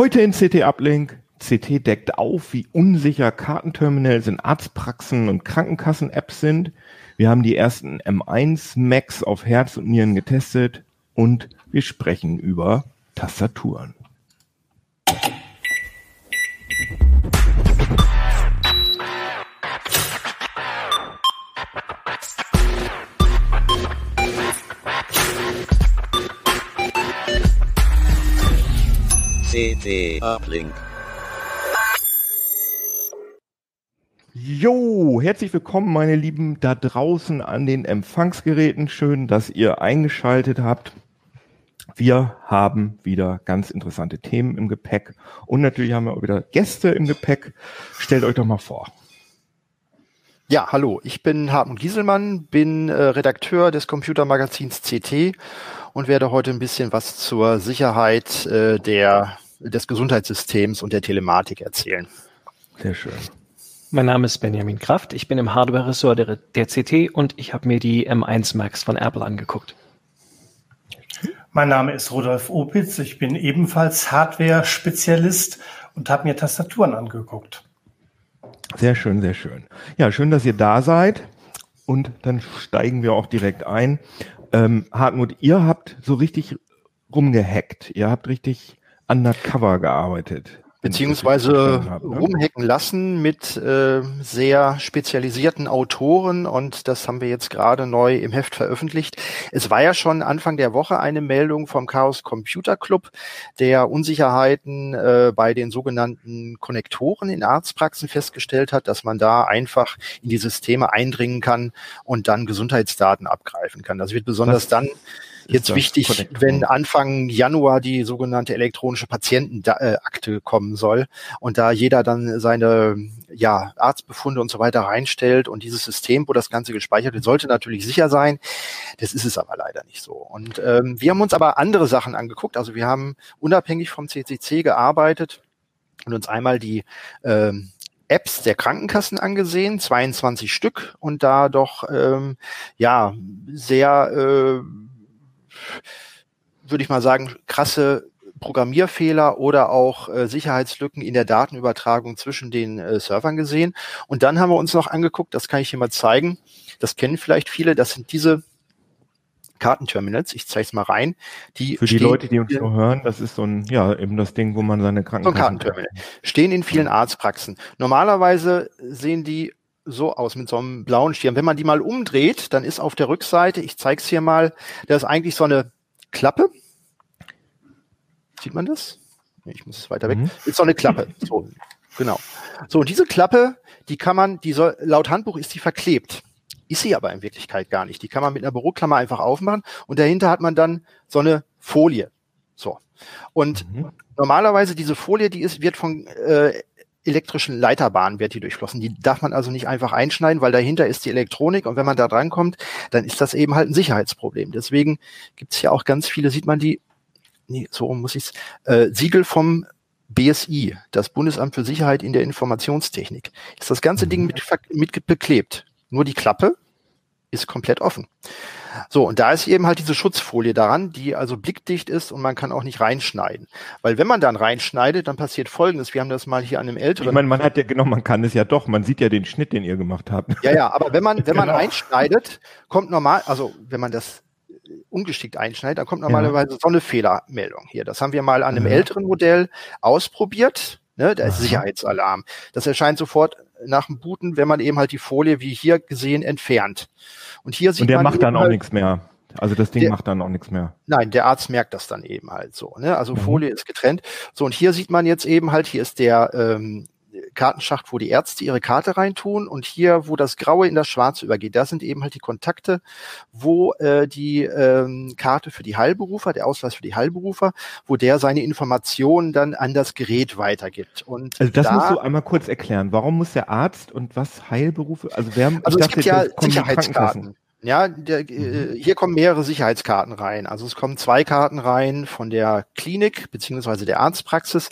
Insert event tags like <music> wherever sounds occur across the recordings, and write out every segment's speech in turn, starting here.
Heute in CT Uplink. CT deckt auf, wie unsicher Kartenterminals in Arztpraxen und Krankenkassen-Apps sind. Wir haben die ersten M1 Macs auf Herz und Nieren getestet und wir sprechen über Tastaturen. CT Uplink. Jo, herzlich willkommen, meine Lieben, da draußen an den Empfangsgeräten. Schön, dass ihr eingeschaltet habt. Wir haben wieder ganz interessante Themen im Gepäck und natürlich haben wir auch wieder Gäste im Gepäck. Stellt euch doch mal vor. Ja, hallo, ich bin Hartmut Gieselmann, bin äh, Redakteur des Computermagazins CT und werde heute ein bisschen was zur Sicherheit äh, der, des Gesundheitssystems und der Telematik erzählen. Sehr schön. Mein Name ist Benjamin Kraft, ich bin im Hardware-Ressort der, der CT und ich habe mir die M1 Max von Apple angeguckt. Mein Name ist Rudolf Opitz, ich bin ebenfalls Hardware-Spezialist und habe mir Tastaturen angeguckt. Sehr schön, sehr schön. Ja, schön, dass ihr da seid. Und dann steigen wir auch direkt ein. Ähm, Hartmut, ihr habt so richtig rumgehackt. Ihr habt richtig undercover gearbeitet. Beziehungsweise habe, ne? rumhacken lassen mit äh, sehr spezialisierten Autoren und das haben wir jetzt gerade neu im Heft veröffentlicht. Es war ja schon Anfang der Woche eine Meldung vom Chaos Computer Club, der Unsicherheiten äh, bei den sogenannten Konnektoren in Arztpraxen festgestellt hat, dass man da einfach in die Systeme eindringen kann und dann Gesundheitsdaten abgreifen kann. Das wird besonders Was? dann jetzt wichtig, wenn Anfang Januar die sogenannte elektronische Patientenakte kommen soll und da jeder dann seine ja, Arztbefunde und so weiter reinstellt und dieses System, wo das Ganze gespeichert wird, sollte natürlich sicher sein. Das ist es aber leider nicht so. Und ähm, wir haben uns aber andere Sachen angeguckt. Also wir haben unabhängig vom CCC gearbeitet und uns einmal die ähm, Apps der Krankenkassen angesehen, 22 Stück und da doch ähm, ja sehr äh, würde ich mal sagen, krasse Programmierfehler oder auch äh, Sicherheitslücken in der Datenübertragung zwischen den äh, Servern gesehen. Und dann haben wir uns noch angeguckt, das kann ich hier mal zeigen, das kennen vielleicht viele, das sind diese Kartenterminals, ich zeige es mal rein. Die Für die Leute, die uns nur hören, das ist so ein, ja, eben das Ding, wo man seine Krankenkassen... So Kartenterminal. Stehen in vielen Arztpraxen. Normalerweise sehen die so aus mit so einem blauen Schirm. Wenn man die mal umdreht, dann ist auf der Rückseite, ich zeige es hier mal, da ist eigentlich so eine Klappe. Sieht man das? Ich muss es weiter weg. Mhm. Ist so eine Klappe. <laughs> So, genau. So, und diese Klappe, die kann man, die soll, laut Handbuch ist die verklebt. Ist sie aber in Wirklichkeit gar nicht. Die kann man mit einer Büroklammer einfach aufmachen und dahinter hat man dann so eine Folie. So. Und mhm. normalerweise diese Folie, die ist, wird von äh, elektrischen Leiterbahnen wird die durchflossen. Die darf man also nicht einfach einschneiden, weil dahinter ist die Elektronik und wenn man da drankommt, dann ist das eben halt ein Sicherheitsproblem. Deswegen gibt es ja auch ganz viele, sieht man die, nee, so muss ich äh, Siegel vom BSI, das Bundesamt für Sicherheit in der Informationstechnik. Ist das ganze Ding mit, mit beklebt. Nur die Klappe ist komplett offen. So, und da ist eben halt diese Schutzfolie daran, die also blickdicht ist und man kann auch nicht reinschneiden. Weil wenn man dann reinschneidet, dann passiert Folgendes. Wir haben das mal hier an einem älteren. Ich meine, man hat ja, genau, man kann es ja doch. Man sieht ja den Schnitt, den ihr gemacht habt. Ja, ja, aber wenn man, wenn man genau. reinschneidet, kommt normal, also wenn man das ungeschickt einschneidet, dann kommt normalerweise ja. so eine Fehlermeldung hier. Das haben wir mal an einem ja. älteren Modell ausprobiert. Ne, da ist. Sicherheitsalarm. Das erscheint sofort nach dem Booten, wenn man eben halt die Folie, wie hier gesehen, entfernt. Und hier sieht Und der man macht dann auch halt, nichts mehr. Also das Ding der, macht dann auch nichts mehr. Nein, der Arzt merkt das dann eben halt so. Ne? Also mhm. Folie ist getrennt. So, und hier sieht man jetzt eben halt, hier ist der ähm, Kartenschacht, wo die Ärzte ihre Karte reintun und hier, wo das Graue in das Schwarze übergeht, da sind eben halt die Kontakte, wo äh, die ähm, Karte für die Heilberufer, der Ausweis für die Heilberufer, wo der seine Informationen dann an das Gerät weitergibt. Und also das da, musst du einmal kurz erklären. Warum muss der Arzt und was Heilberufe? Also wer also es gibt ja Sicherheitskarten. Ja, der, äh, hier kommen mehrere Sicherheitskarten rein. Also es kommen zwei Karten rein von der Klinik beziehungsweise der Arztpraxis,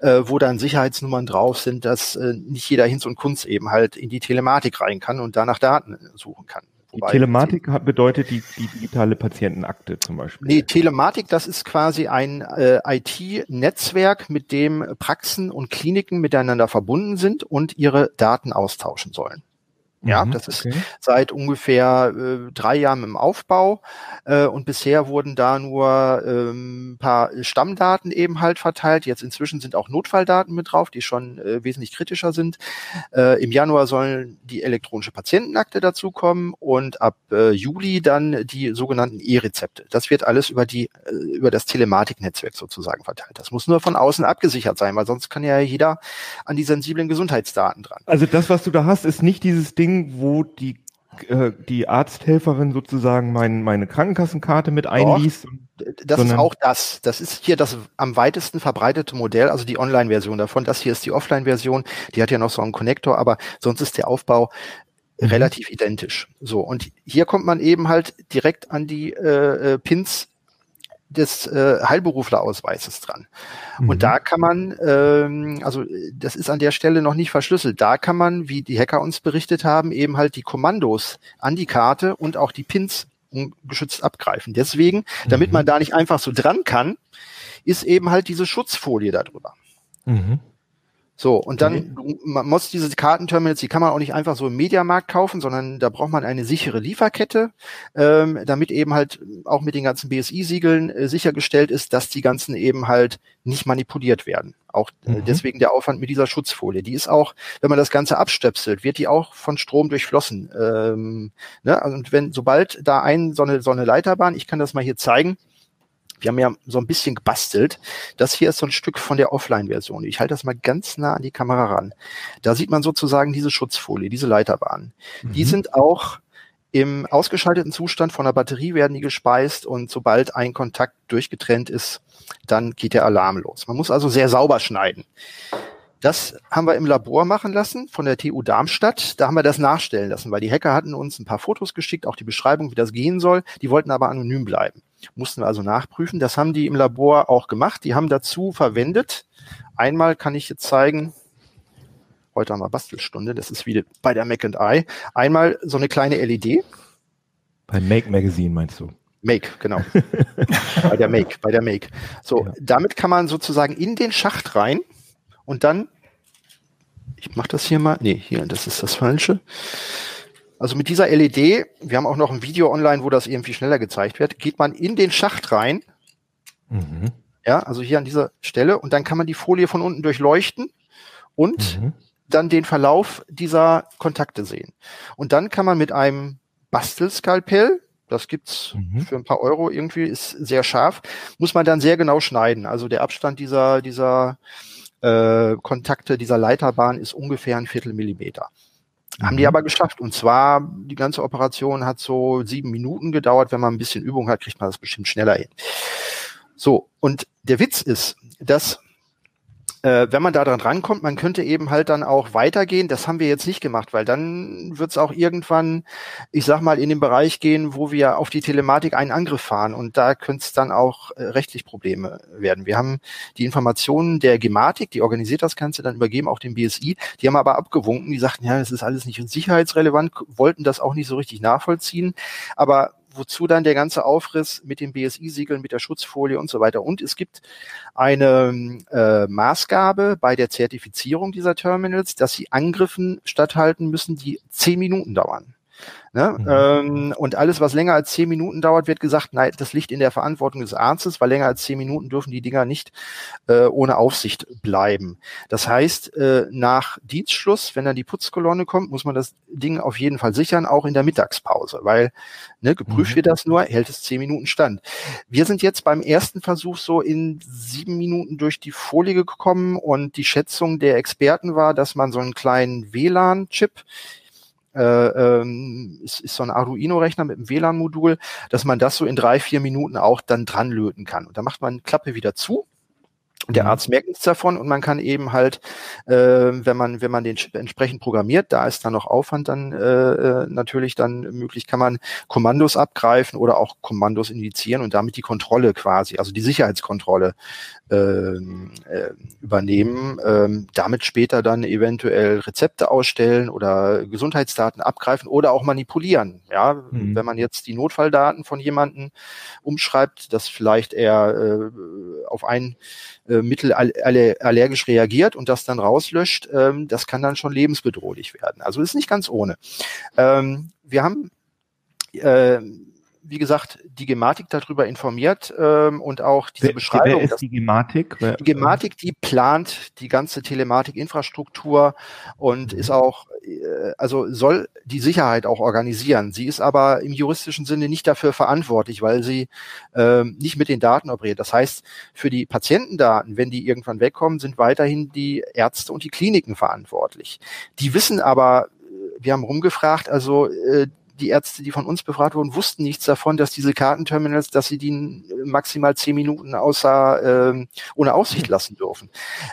äh, wo dann Sicherheitsnummern drauf sind, dass äh, nicht jeder Hinz und Kunz eben halt in die Telematik rein kann und danach Daten suchen kann. Die Telematik bedeutet die, die, digitale Patientenakte zum Beispiel. Nee, Telematik, das ist quasi ein äh, IT-Netzwerk, mit dem Praxen und Kliniken miteinander verbunden sind und ihre Daten austauschen sollen. Ja, mhm, das ist okay. seit ungefähr äh, drei Jahren im Aufbau äh, und bisher wurden da nur ähm, paar Stammdaten eben halt verteilt. Jetzt inzwischen sind auch Notfalldaten mit drauf, die schon äh, wesentlich kritischer sind. Äh, Im Januar sollen die elektronische Patientenakte dazukommen und ab äh, Juli dann die sogenannten E-Rezepte. Das wird alles über die äh, über das Telematiknetzwerk sozusagen verteilt. Das muss nur von außen abgesichert sein, weil sonst kann ja jeder an die sensiblen Gesundheitsdaten dran. Also das, was du da hast, ist nicht dieses Ding Ding, wo die äh, die Arzthelferin sozusagen mein, meine Krankenkassenkarte mit einliest. Das ist auch das. Das ist hier das am weitesten verbreitete Modell, also die Online-Version davon. Das hier ist die Offline-Version. Die hat ja noch so einen Konnektor, aber sonst ist der Aufbau mhm. relativ identisch. So und hier kommt man eben halt direkt an die äh, äh Pins des äh, Heilberuflerausweises dran. Mhm. Und da kann man, ähm, also das ist an der Stelle noch nicht verschlüsselt, da kann man, wie die Hacker uns berichtet haben, eben halt die Kommandos an die Karte und auch die Pins ungeschützt abgreifen. Deswegen, damit mhm. man da nicht einfach so dran kann, ist eben halt diese Schutzfolie darüber. Mhm. So, und dann, okay. man muss diese Kartenterminals, die kann man auch nicht einfach so im Mediamarkt kaufen, sondern da braucht man eine sichere Lieferkette, ähm, damit eben halt auch mit den ganzen BSI-Siegeln äh, sichergestellt ist, dass die ganzen eben halt nicht manipuliert werden. Auch äh, mhm. deswegen der Aufwand mit dieser Schutzfolie. Die ist auch, wenn man das Ganze abstöpselt, wird die auch von Strom durchflossen. Ähm, ne? Und wenn, sobald da ein, so eine, so eine Leiterbahn, ich kann das mal hier zeigen, wir haben ja so ein bisschen gebastelt. Das hier ist so ein Stück von der Offline-Version. Ich halte das mal ganz nah an die Kamera ran. Da sieht man sozusagen diese Schutzfolie, diese Leiterbahnen. Mhm. Die sind auch im ausgeschalteten Zustand von der Batterie werden die gespeist und sobald ein Kontakt durchgetrennt ist, dann geht der Alarm los. Man muss also sehr sauber schneiden. Das haben wir im Labor machen lassen von der TU Darmstadt. Da haben wir das nachstellen lassen, weil die Hacker hatten uns ein paar Fotos geschickt, auch die Beschreibung, wie das gehen soll. Die wollten aber anonym bleiben. Mussten wir also nachprüfen. Das haben die im Labor auch gemacht. Die haben dazu verwendet. Einmal kann ich jetzt zeigen, heute haben wir Bastelstunde, das ist wie bei der Mac and I. Einmal so eine kleine LED. Bei Make Magazine meinst du? Make, genau. <laughs> bei der Make, bei der Make. So, ja. damit kann man sozusagen in den Schacht rein und dann, ich mache das hier mal, nee, hier, das ist das Falsche. Also mit dieser LED, wir haben auch noch ein Video online, wo das irgendwie schneller gezeigt wird, geht man in den Schacht rein. Mhm. Ja, also hier an dieser Stelle und dann kann man die Folie von unten durchleuchten und mhm. dann den Verlauf dieser Kontakte sehen. Und dann kann man mit einem Bastelskalpell, das gibt's mhm. für ein paar Euro irgendwie, ist sehr scharf, muss man dann sehr genau schneiden. Also der Abstand dieser, dieser äh, Kontakte dieser Leiterbahn ist ungefähr ein Viertel Millimeter. Mhm. Haben die mhm. aber geschafft. Und zwar, die ganze Operation hat so sieben Minuten gedauert. Wenn man ein bisschen Übung hat, kriegt man das bestimmt schneller hin. So, und der Witz ist, dass äh, wenn man da dran rankommt, man könnte eben halt dann auch weitergehen. Das haben wir jetzt nicht gemacht, weil dann wird es auch irgendwann, ich sag mal, in den Bereich gehen, wo wir auf die Telematik einen Angriff fahren. Und da könnte es dann auch äh, rechtlich Probleme werden. Wir haben die Informationen der Gematik, die organisiert das Ganze, dann übergeben auch dem BSI. Die haben aber abgewunken, die sagten, ja, das ist alles nicht sicherheitsrelevant, wollten das auch nicht so richtig nachvollziehen. Aber wozu dann der ganze Aufriss mit den BSI-Siegeln, mit der Schutzfolie und so weiter. Und es gibt eine äh, Maßgabe bei der Zertifizierung dieser Terminals, dass sie Angriffen statthalten müssen, die zehn Minuten dauern. Ne? Mhm. Ähm, und alles, was länger als zehn Minuten dauert, wird gesagt, nein, das liegt in der Verantwortung des Arztes, weil länger als zehn Minuten dürfen die Dinger nicht äh, ohne Aufsicht bleiben. Das heißt, äh, nach Dienstschluss, wenn dann die Putzkolonne kommt, muss man das Ding auf jeden Fall sichern, auch in der Mittagspause, weil ne, geprüft mhm. wird das nur, hält es zehn Minuten stand. Wir sind jetzt beim ersten Versuch so in sieben Minuten durch die Folie gekommen und die Schätzung der Experten war, dass man so einen kleinen WLAN-Chip äh, ähm, ist, ist so ein Arduino-Rechner mit einem WLAN-Modul, dass man das so in drei, vier Minuten auch dann dran löten kann. Und dann macht man Klappe wieder zu Der mhm. Arzt merkt nichts davon und man kann eben halt, äh, wenn man wenn man den Chip entsprechend programmiert, da ist dann noch Aufwand dann äh, äh, natürlich dann möglich, kann man Kommandos abgreifen oder auch Kommandos indizieren und damit die Kontrolle quasi, also die Sicherheitskontrolle ähm, äh, übernehmen, ähm, damit später dann eventuell Rezepte ausstellen oder Gesundheitsdaten abgreifen oder auch manipulieren. Ja, mhm. wenn man jetzt die Notfalldaten von jemanden umschreibt, dass vielleicht er äh, auf ein äh, Mittel allergisch reagiert und das dann rauslöscht, ähm, das kann dann schon lebensbedrohlich werden. Also ist nicht ganz ohne. Ähm, wir haben äh, wie gesagt, die Gematik darüber informiert ähm, und auch diese wer, Beschreibung. Wer ist die Gematik? Die Gematik, die plant die ganze Telematik-Infrastruktur und mhm. ist auch, äh, also soll die Sicherheit auch organisieren. Sie ist aber im juristischen Sinne nicht dafür verantwortlich, weil sie ähm, nicht mit den Daten operiert. Das heißt, für die Patientendaten, wenn die irgendwann wegkommen, sind weiterhin die Ärzte und die Kliniken verantwortlich. Die wissen aber, äh, wir haben rumgefragt, also äh, die Ärzte, die von uns befragt wurden, wussten nichts davon, dass diese Kartenterminals, dass sie die maximal zehn Minuten außer äh, ohne Aussicht hm. lassen dürfen.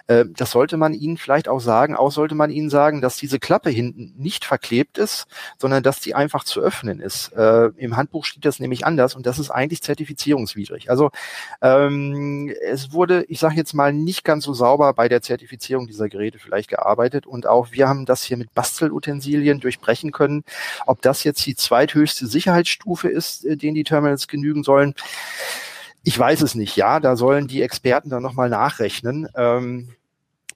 Äh, das sollte man ihnen vielleicht auch sagen. Auch sollte man ihnen sagen, dass diese Klappe hinten nicht verklebt ist, sondern dass die einfach zu öffnen ist. Äh, Im Handbuch steht das nämlich anders und das ist eigentlich zertifizierungswidrig. Also ähm, es wurde, ich sage jetzt mal, nicht ganz so sauber bei der Zertifizierung dieser Geräte vielleicht gearbeitet und auch wir haben das hier mit Bastelutensilien durchbrechen können. Ob das jetzt die zweithöchste Sicherheitsstufe ist, äh, denen die Terminals genügen sollen. Ich weiß es nicht, ja, da sollen die Experten dann nochmal nachrechnen. Ähm,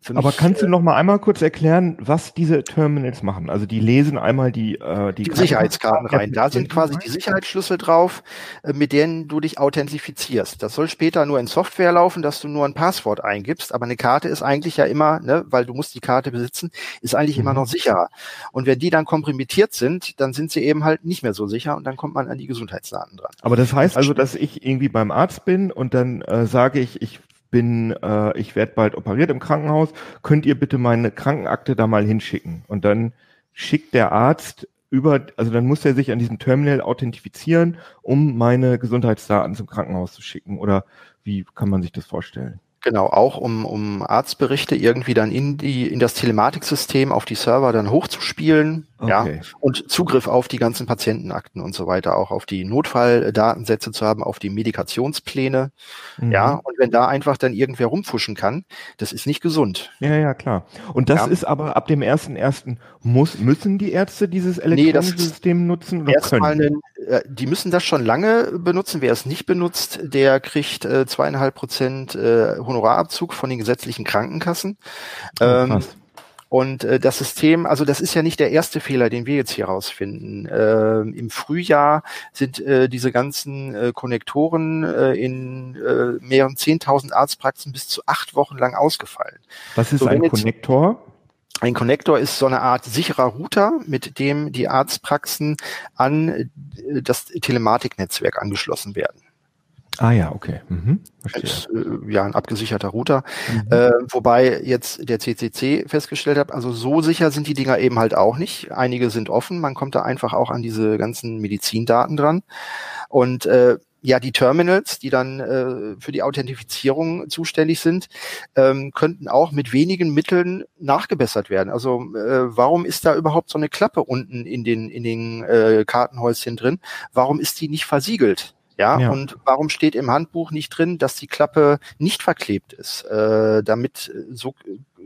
aber kannst du äh, noch mal einmal kurz erklären, was diese Terminals machen? Also die lesen einmal die äh, die, die Sicherheitskarten rein. Da sind quasi die Sicherheitsschlüssel drauf, äh, mit denen du dich authentifizierst. Das soll später nur in Software laufen, dass du nur ein Passwort eingibst. Aber eine Karte ist eigentlich ja immer, ne, weil du musst die Karte besitzen, ist eigentlich mhm. immer noch sicherer. Und wenn die dann komprimiert sind, dann sind sie eben halt nicht mehr so sicher und dann kommt man an die Gesundheitsdaten dran. Aber das heißt also, dass ich irgendwie beim Arzt bin und dann äh, sage ich, ich bin, äh, ich werde bald operiert im Krankenhaus, könnt ihr bitte meine Krankenakte da mal hinschicken? Und dann schickt der Arzt über, also dann muss er sich an diesem Terminal authentifizieren, um meine Gesundheitsdaten zum Krankenhaus zu schicken. Oder wie kann man sich das vorstellen? Genau, auch um, um Arztberichte irgendwie dann in die in das Telematiksystem auf die Server dann hochzuspielen, okay. ja, und Zugriff auf die ganzen Patientenakten und so weiter, auch auf die Notfalldatensätze zu haben, auf die Medikationspläne, mhm. ja, und wenn da einfach dann irgendwer rumfuschen kann, das ist nicht gesund. Ja, ja, klar. Und das ja. ist aber ab dem ersten ersten muss müssen die Ärzte dieses elektronische nee, System nutzen oder erstmal können? Einen, äh, die müssen das schon lange benutzen. Wer es nicht benutzt, der kriegt äh, zweieinhalb Prozent äh, Honorarabzug von den gesetzlichen Krankenkassen. Oh, ähm, und äh, das System, also das ist ja nicht der erste Fehler, den wir jetzt hier rausfinden. Äh, Im Frühjahr sind äh, diese ganzen äh, Konnektoren äh, in äh, mehreren zehntausend Arztpraxen bis zu acht Wochen lang ausgefallen. Was ist so, ein Konnektor? Ein Konnektor ist so eine Art sicherer Router, mit dem die Arztpraxen an äh, das Telematiknetzwerk angeschlossen werden. Ah ja, okay. Mhm. Ist, äh, ja, ein abgesicherter Router. Mhm. Äh, wobei jetzt der CCC festgestellt hat, also so sicher sind die Dinger eben halt auch nicht. Einige sind offen, man kommt da einfach auch an diese ganzen Medizindaten dran. Und äh, ja, die Terminals, die dann äh, für die Authentifizierung zuständig sind, ähm, könnten auch mit wenigen Mitteln nachgebessert werden. Also äh, warum ist da überhaupt so eine Klappe unten in den in den äh, Kartenhäuschen drin? Warum ist die nicht versiegelt? Ja, ja, und warum steht im Handbuch nicht drin, dass die Klappe nicht verklebt ist? Äh, damit äh, so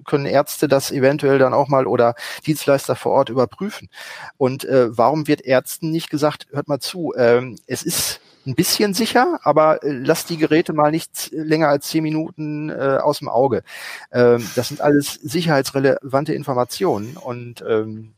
können Ärzte das eventuell dann auch mal oder Dienstleister vor Ort überprüfen. Und äh, warum wird Ärzten nicht gesagt, hört mal zu, ähm, es ist ein bisschen sicher, aber äh, lass die Geräte mal nicht länger als zehn Minuten äh, aus dem Auge. Ähm, das sind alles sicherheitsrelevante Informationen und ähm,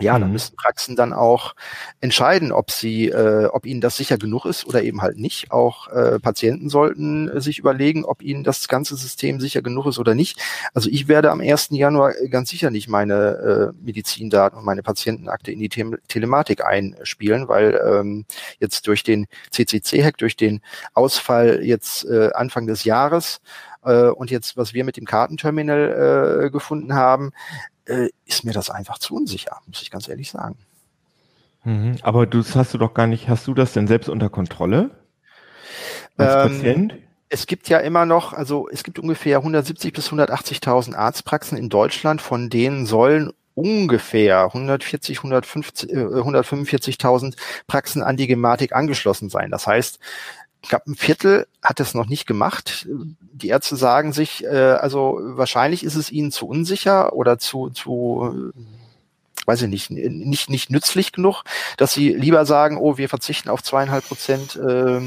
ja, dann mhm. müssen Praxen dann auch entscheiden, ob sie, äh, ob ihnen das sicher genug ist oder eben halt nicht. Auch äh, Patienten sollten äh, sich überlegen, ob ihnen das ganze System sicher genug ist oder nicht. Also ich werde am 1. Januar ganz sicher nicht meine äh, Medizindaten und meine Patientenakte in die Te Telematik einspielen, weil ähm, jetzt durch den CCC-Hack, durch den Ausfall jetzt äh, Anfang des Jahres äh, und jetzt, was wir mit dem Kartenterminal äh, gefunden haben, äh, ist mir das einfach zu unsicher, muss ich ganz ehrlich sagen. Mhm, aber du hast du doch gar nicht, hast du das denn selbst unter Kontrolle? Als ähm, Patient? es gibt ja immer noch, also es gibt ungefähr 170 bis 180.000 Arztpraxen in Deutschland, von denen sollen ungefähr 140, 150, äh, 145.000 Praxen an die Gematik angeschlossen sein. Das heißt, ich glaube, ein Viertel hat es noch nicht gemacht. Die Ärzte sagen sich, äh, also wahrscheinlich ist es ihnen zu unsicher oder zu, zu äh, weiß ich nicht, nicht, nicht nützlich genug, dass sie lieber sagen, oh, wir verzichten auf zweieinhalb Prozent äh,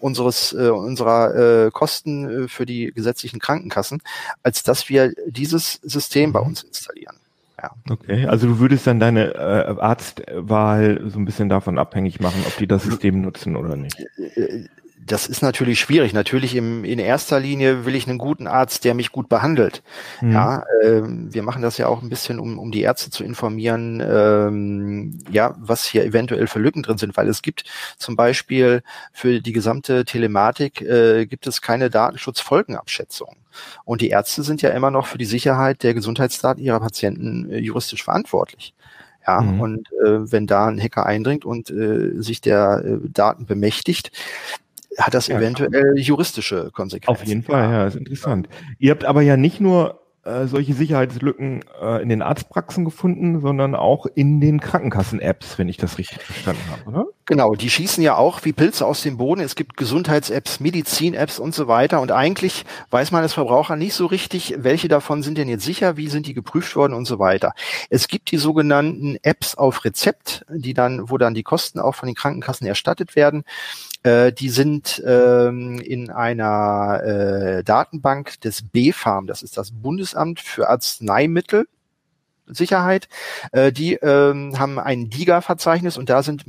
unseres äh, unserer äh, Kosten äh, für die gesetzlichen Krankenkassen, als dass wir dieses System bei mhm. uns installieren. Ja. Okay, also du würdest dann deine äh, Arztwahl so ein bisschen davon abhängig machen, ob die das System nutzen oder nicht. Das ist natürlich schwierig. Natürlich im, in erster Linie will ich einen guten Arzt, der mich gut behandelt. Mhm. Ja, ähm, wir machen das ja auch ein bisschen, um, um die Ärzte zu informieren, ähm, ja, was hier eventuell für Lücken drin sind, weil es gibt zum Beispiel für die gesamte Telematik äh, gibt es keine Datenschutzfolgenabschätzung. Und die Ärzte sind ja immer noch für die Sicherheit der Gesundheitsdaten ihrer Patienten äh, juristisch verantwortlich. Ja, mhm. und äh, wenn da ein Hacker eindringt und äh, sich der äh, Daten bemächtigt, hat das ja, eventuell juristische Konsequenzen. Auf jeden Fall, ja, ist interessant. Ihr habt aber ja nicht nur äh, solche Sicherheitslücken äh, in den Arztpraxen gefunden, sondern auch in den Krankenkassen-Apps, wenn ich das richtig verstanden habe, oder? Genau, die schießen ja auch wie Pilze aus dem Boden. Es gibt Gesundheits-Apps, Medizin-Apps und so weiter. Und eigentlich weiß man als Verbraucher nicht so richtig, welche davon sind denn jetzt sicher, wie sind die geprüft worden und so weiter. Es gibt die sogenannten Apps auf Rezept, die dann, wo dann die Kosten auch von den Krankenkassen erstattet werden. Äh, die sind ähm, in einer äh, Datenbank des BfArM, das ist das Bundesamt für Arzneimittel. Sicherheit. Äh, die ähm, haben ein DIGA-Verzeichnis und da sind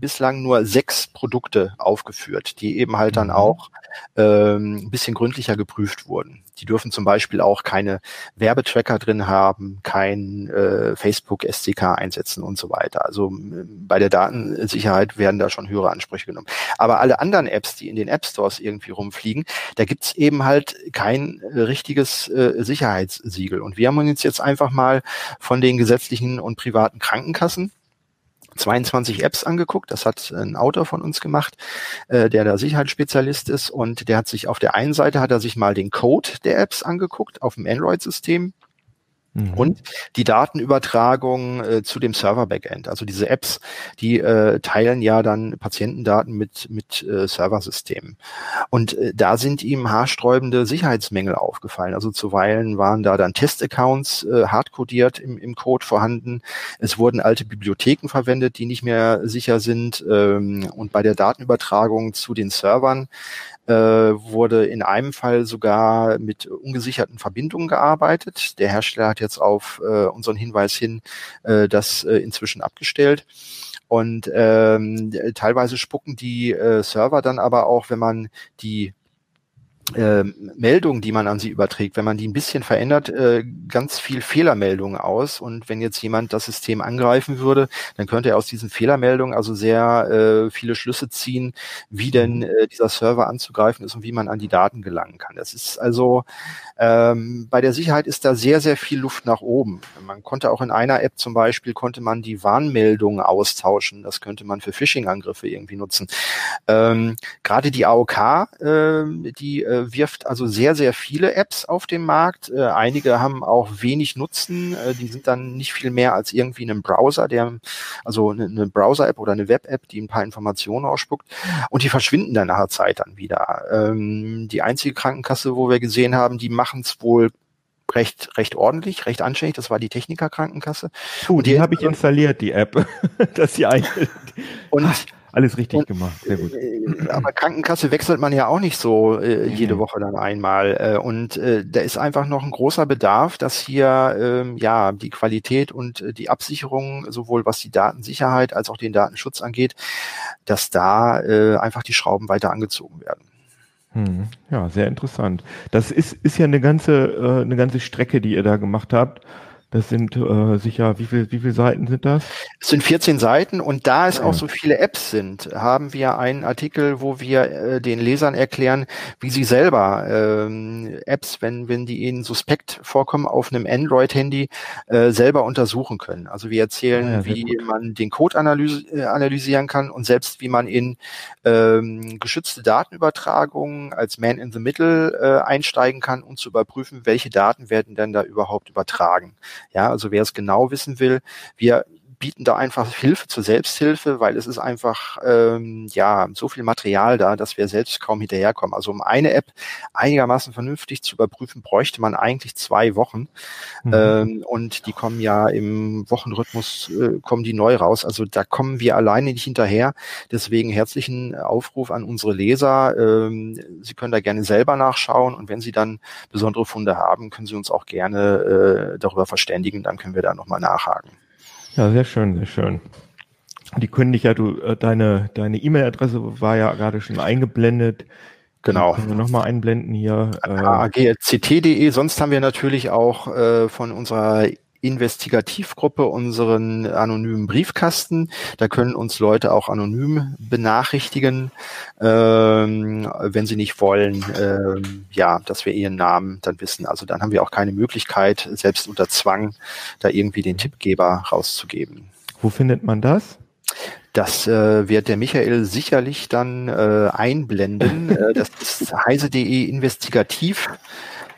bislang nur sechs Produkte aufgeführt, die eben halt dann mhm. auch ähm, ein bisschen gründlicher geprüft wurden. Die dürfen zum Beispiel auch keine Werbetracker drin haben, kein äh, Facebook SDK einsetzen und so weiter. Also bei der Datensicherheit werden da schon höhere Ansprüche genommen. Aber alle anderen Apps, die in den App Stores irgendwie rumfliegen, da gibt's eben halt kein äh, richtiges äh, Sicherheitssiegel. Und wir haben uns jetzt einfach mal von den gesetzlichen und privaten Krankenkassen 22 Apps angeguckt. Das hat ein Autor von uns gemacht, äh, der da Sicherheitsspezialist ist. Und der hat sich auf der einen Seite hat er sich mal den Code der Apps angeguckt auf dem Android-System Mhm. Und die Datenübertragung äh, zu dem Server-Backend. Also diese Apps, die äh, teilen ja dann Patientendaten mit, mit äh, Serversystemen. Und äh, da sind ihm haarsträubende Sicherheitsmängel aufgefallen. Also zuweilen waren da dann Testaccounts äh, hardcodiert im, im Code vorhanden. Es wurden alte Bibliotheken verwendet, die nicht mehr sicher sind. Ähm, und bei der Datenübertragung zu den Servern wurde in einem Fall sogar mit ungesicherten Verbindungen gearbeitet. Der Hersteller hat jetzt auf äh, unseren Hinweis hin äh, das äh, inzwischen abgestellt. Und ähm, teilweise spucken die äh, Server dann aber auch, wenn man die äh, Meldungen, die man an sie überträgt, wenn man die ein bisschen verändert, äh, ganz viel Fehlermeldungen aus. Und wenn jetzt jemand das System angreifen würde, dann könnte er aus diesen Fehlermeldungen also sehr äh, viele Schlüsse ziehen, wie denn mhm. äh, dieser Server anzugreifen ist und wie man an die Daten gelangen kann. Das ist also ähm, bei der Sicherheit ist da sehr, sehr viel Luft nach oben. Man konnte auch in einer App zum Beispiel, konnte man die Warnmeldungen austauschen. Das könnte man für Phishing-Angriffe irgendwie nutzen. Ähm, Gerade die AOK, äh, die äh, wirft also sehr, sehr viele Apps auf den Markt. Äh, einige haben auch wenig Nutzen. Äh, die sind dann nicht viel mehr als irgendwie ein Browser, der, also eine, eine Browser-App oder eine Web-App, die ein paar Informationen ausspuckt. Und die verschwinden dann nach der Zeit dann wieder. Ähm, die einzige Krankenkasse, wo wir gesehen haben, die machen es wohl recht, recht ordentlich, recht anständig. Das war die Techniker-Krankenkasse. Puh, die, die habe ich installiert, die App. <laughs> dass sie eigentlich und <laughs> alles richtig und, gemacht, sehr gut. Äh, aber Krankenkasse wechselt man ja auch nicht so äh, jede Woche dann einmal. Äh, und äh, da ist einfach noch ein großer Bedarf, dass hier ähm, ja die Qualität und äh, die Absicherung, sowohl was die Datensicherheit als auch den Datenschutz angeht, dass da äh, einfach die Schrauben weiter angezogen werden. Hm, ja, sehr interessant. Das ist, ist ja eine ganze, äh, eine ganze Strecke, die ihr da gemacht habt. Das sind äh, sicher, wie viel, wie viele Seiten sind das? Es sind 14 Seiten und da es ja. auch so viele Apps sind, haben wir einen Artikel, wo wir äh, den Lesern erklären, wie sie selber ähm, Apps, wenn, wenn die ihnen suspekt vorkommen, auf einem Android-Handy äh, selber untersuchen können. Also wir erzählen, ja, wie gut. man den Code analyse, äh, analysieren kann und selbst wie man in ähm, geschützte Datenübertragungen als Man in the Middle äh, einsteigen kann, um zu überprüfen, welche Daten werden denn da überhaupt übertragen. Ja, also wer es genau wissen will, wir bieten da einfach Hilfe zur Selbsthilfe, weil es ist einfach ähm, ja so viel Material da, dass wir selbst kaum hinterherkommen. Also um eine App einigermaßen vernünftig zu überprüfen, bräuchte man eigentlich zwei Wochen. Mhm. Ähm, und die kommen ja im Wochenrhythmus äh, kommen die neu raus. Also da kommen wir alleine nicht hinterher. Deswegen herzlichen Aufruf an unsere Leser. Ähm, Sie können da gerne selber nachschauen und wenn Sie dann besondere Funde haben, können Sie uns auch gerne äh, darüber verständigen. Dann können wir da nochmal nachhaken. Ja, sehr schön, sehr schön. Die können dich ja, du, äh, deine, deine E-Mail-Adresse war ja gerade schon eingeblendet. Genau. Können wir nochmal einblenden hier. Äh, agct.de. Sonst haben wir natürlich auch äh, von unserer Investigativgruppe unseren anonymen Briefkasten. Da können uns Leute auch anonym benachrichtigen, ähm, wenn sie nicht wollen, ähm, ja, dass wir ihren Namen dann wissen. Also dann haben wir auch keine Möglichkeit, selbst unter Zwang, da irgendwie den Tippgeber rauszugeben. Wo findet man das? Das äh, wird der Michael sicherlich dann äh, einblenden. <laughs> äh, das ist heise.de investigativ.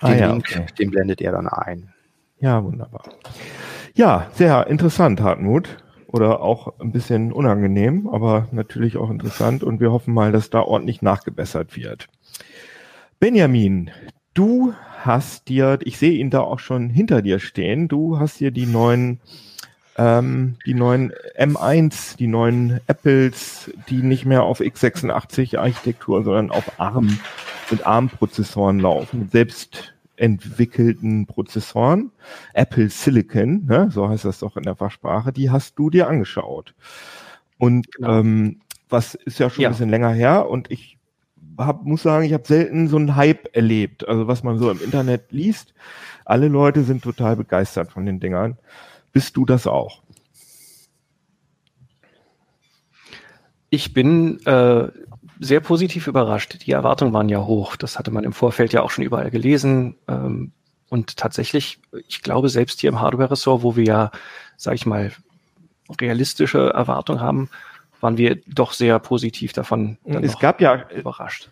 Den ah, ja, Link, okay. den blendet er dann ein. Ja, wunderbar. Ja, sehr interessant, Hartmut. Oder auch ein bisschen unangenehm, aber natürlich auch interessant. Und wir hoffen mal, dass da ordentlich nachgebessert wird. Benjamin, du hast dir, ich sehe ihn da auch schon hinter dir stehen, du hast dir die neuen ähm, die neuen M1, die neuen Apples, die nicht mehr auf x86 Architektur, sondern auf ARM mit ARM-Prozessoren laufen, selbst entwickelten Prozessoren, Apple Silicon, ne, so heißt das doch in der Fachsprache, die hast du dir angeschaut. Und genau. ähm, was ist ja schon ja. ein bisschen länger her und ich hab, muss sagen, ich habe selten so einen Hype erlebt. Also was man so im Internet liest, alle Leute sind total begeistert von den Dingern. Bist du das auch? Ich bin äh, sehr positiv überrascht. Die Erwartungen waren ja hoch. Das hatte man im Vorfeld ja auch schon überall gelesen. Ähm, und tatsächlich, ich glaube, selbst hier im Hardware-Ressort, wo wir ja, sage ich mal, realistische Erwartungen haben, waren wir doch sehr positiv davon. es gab ja überrascht.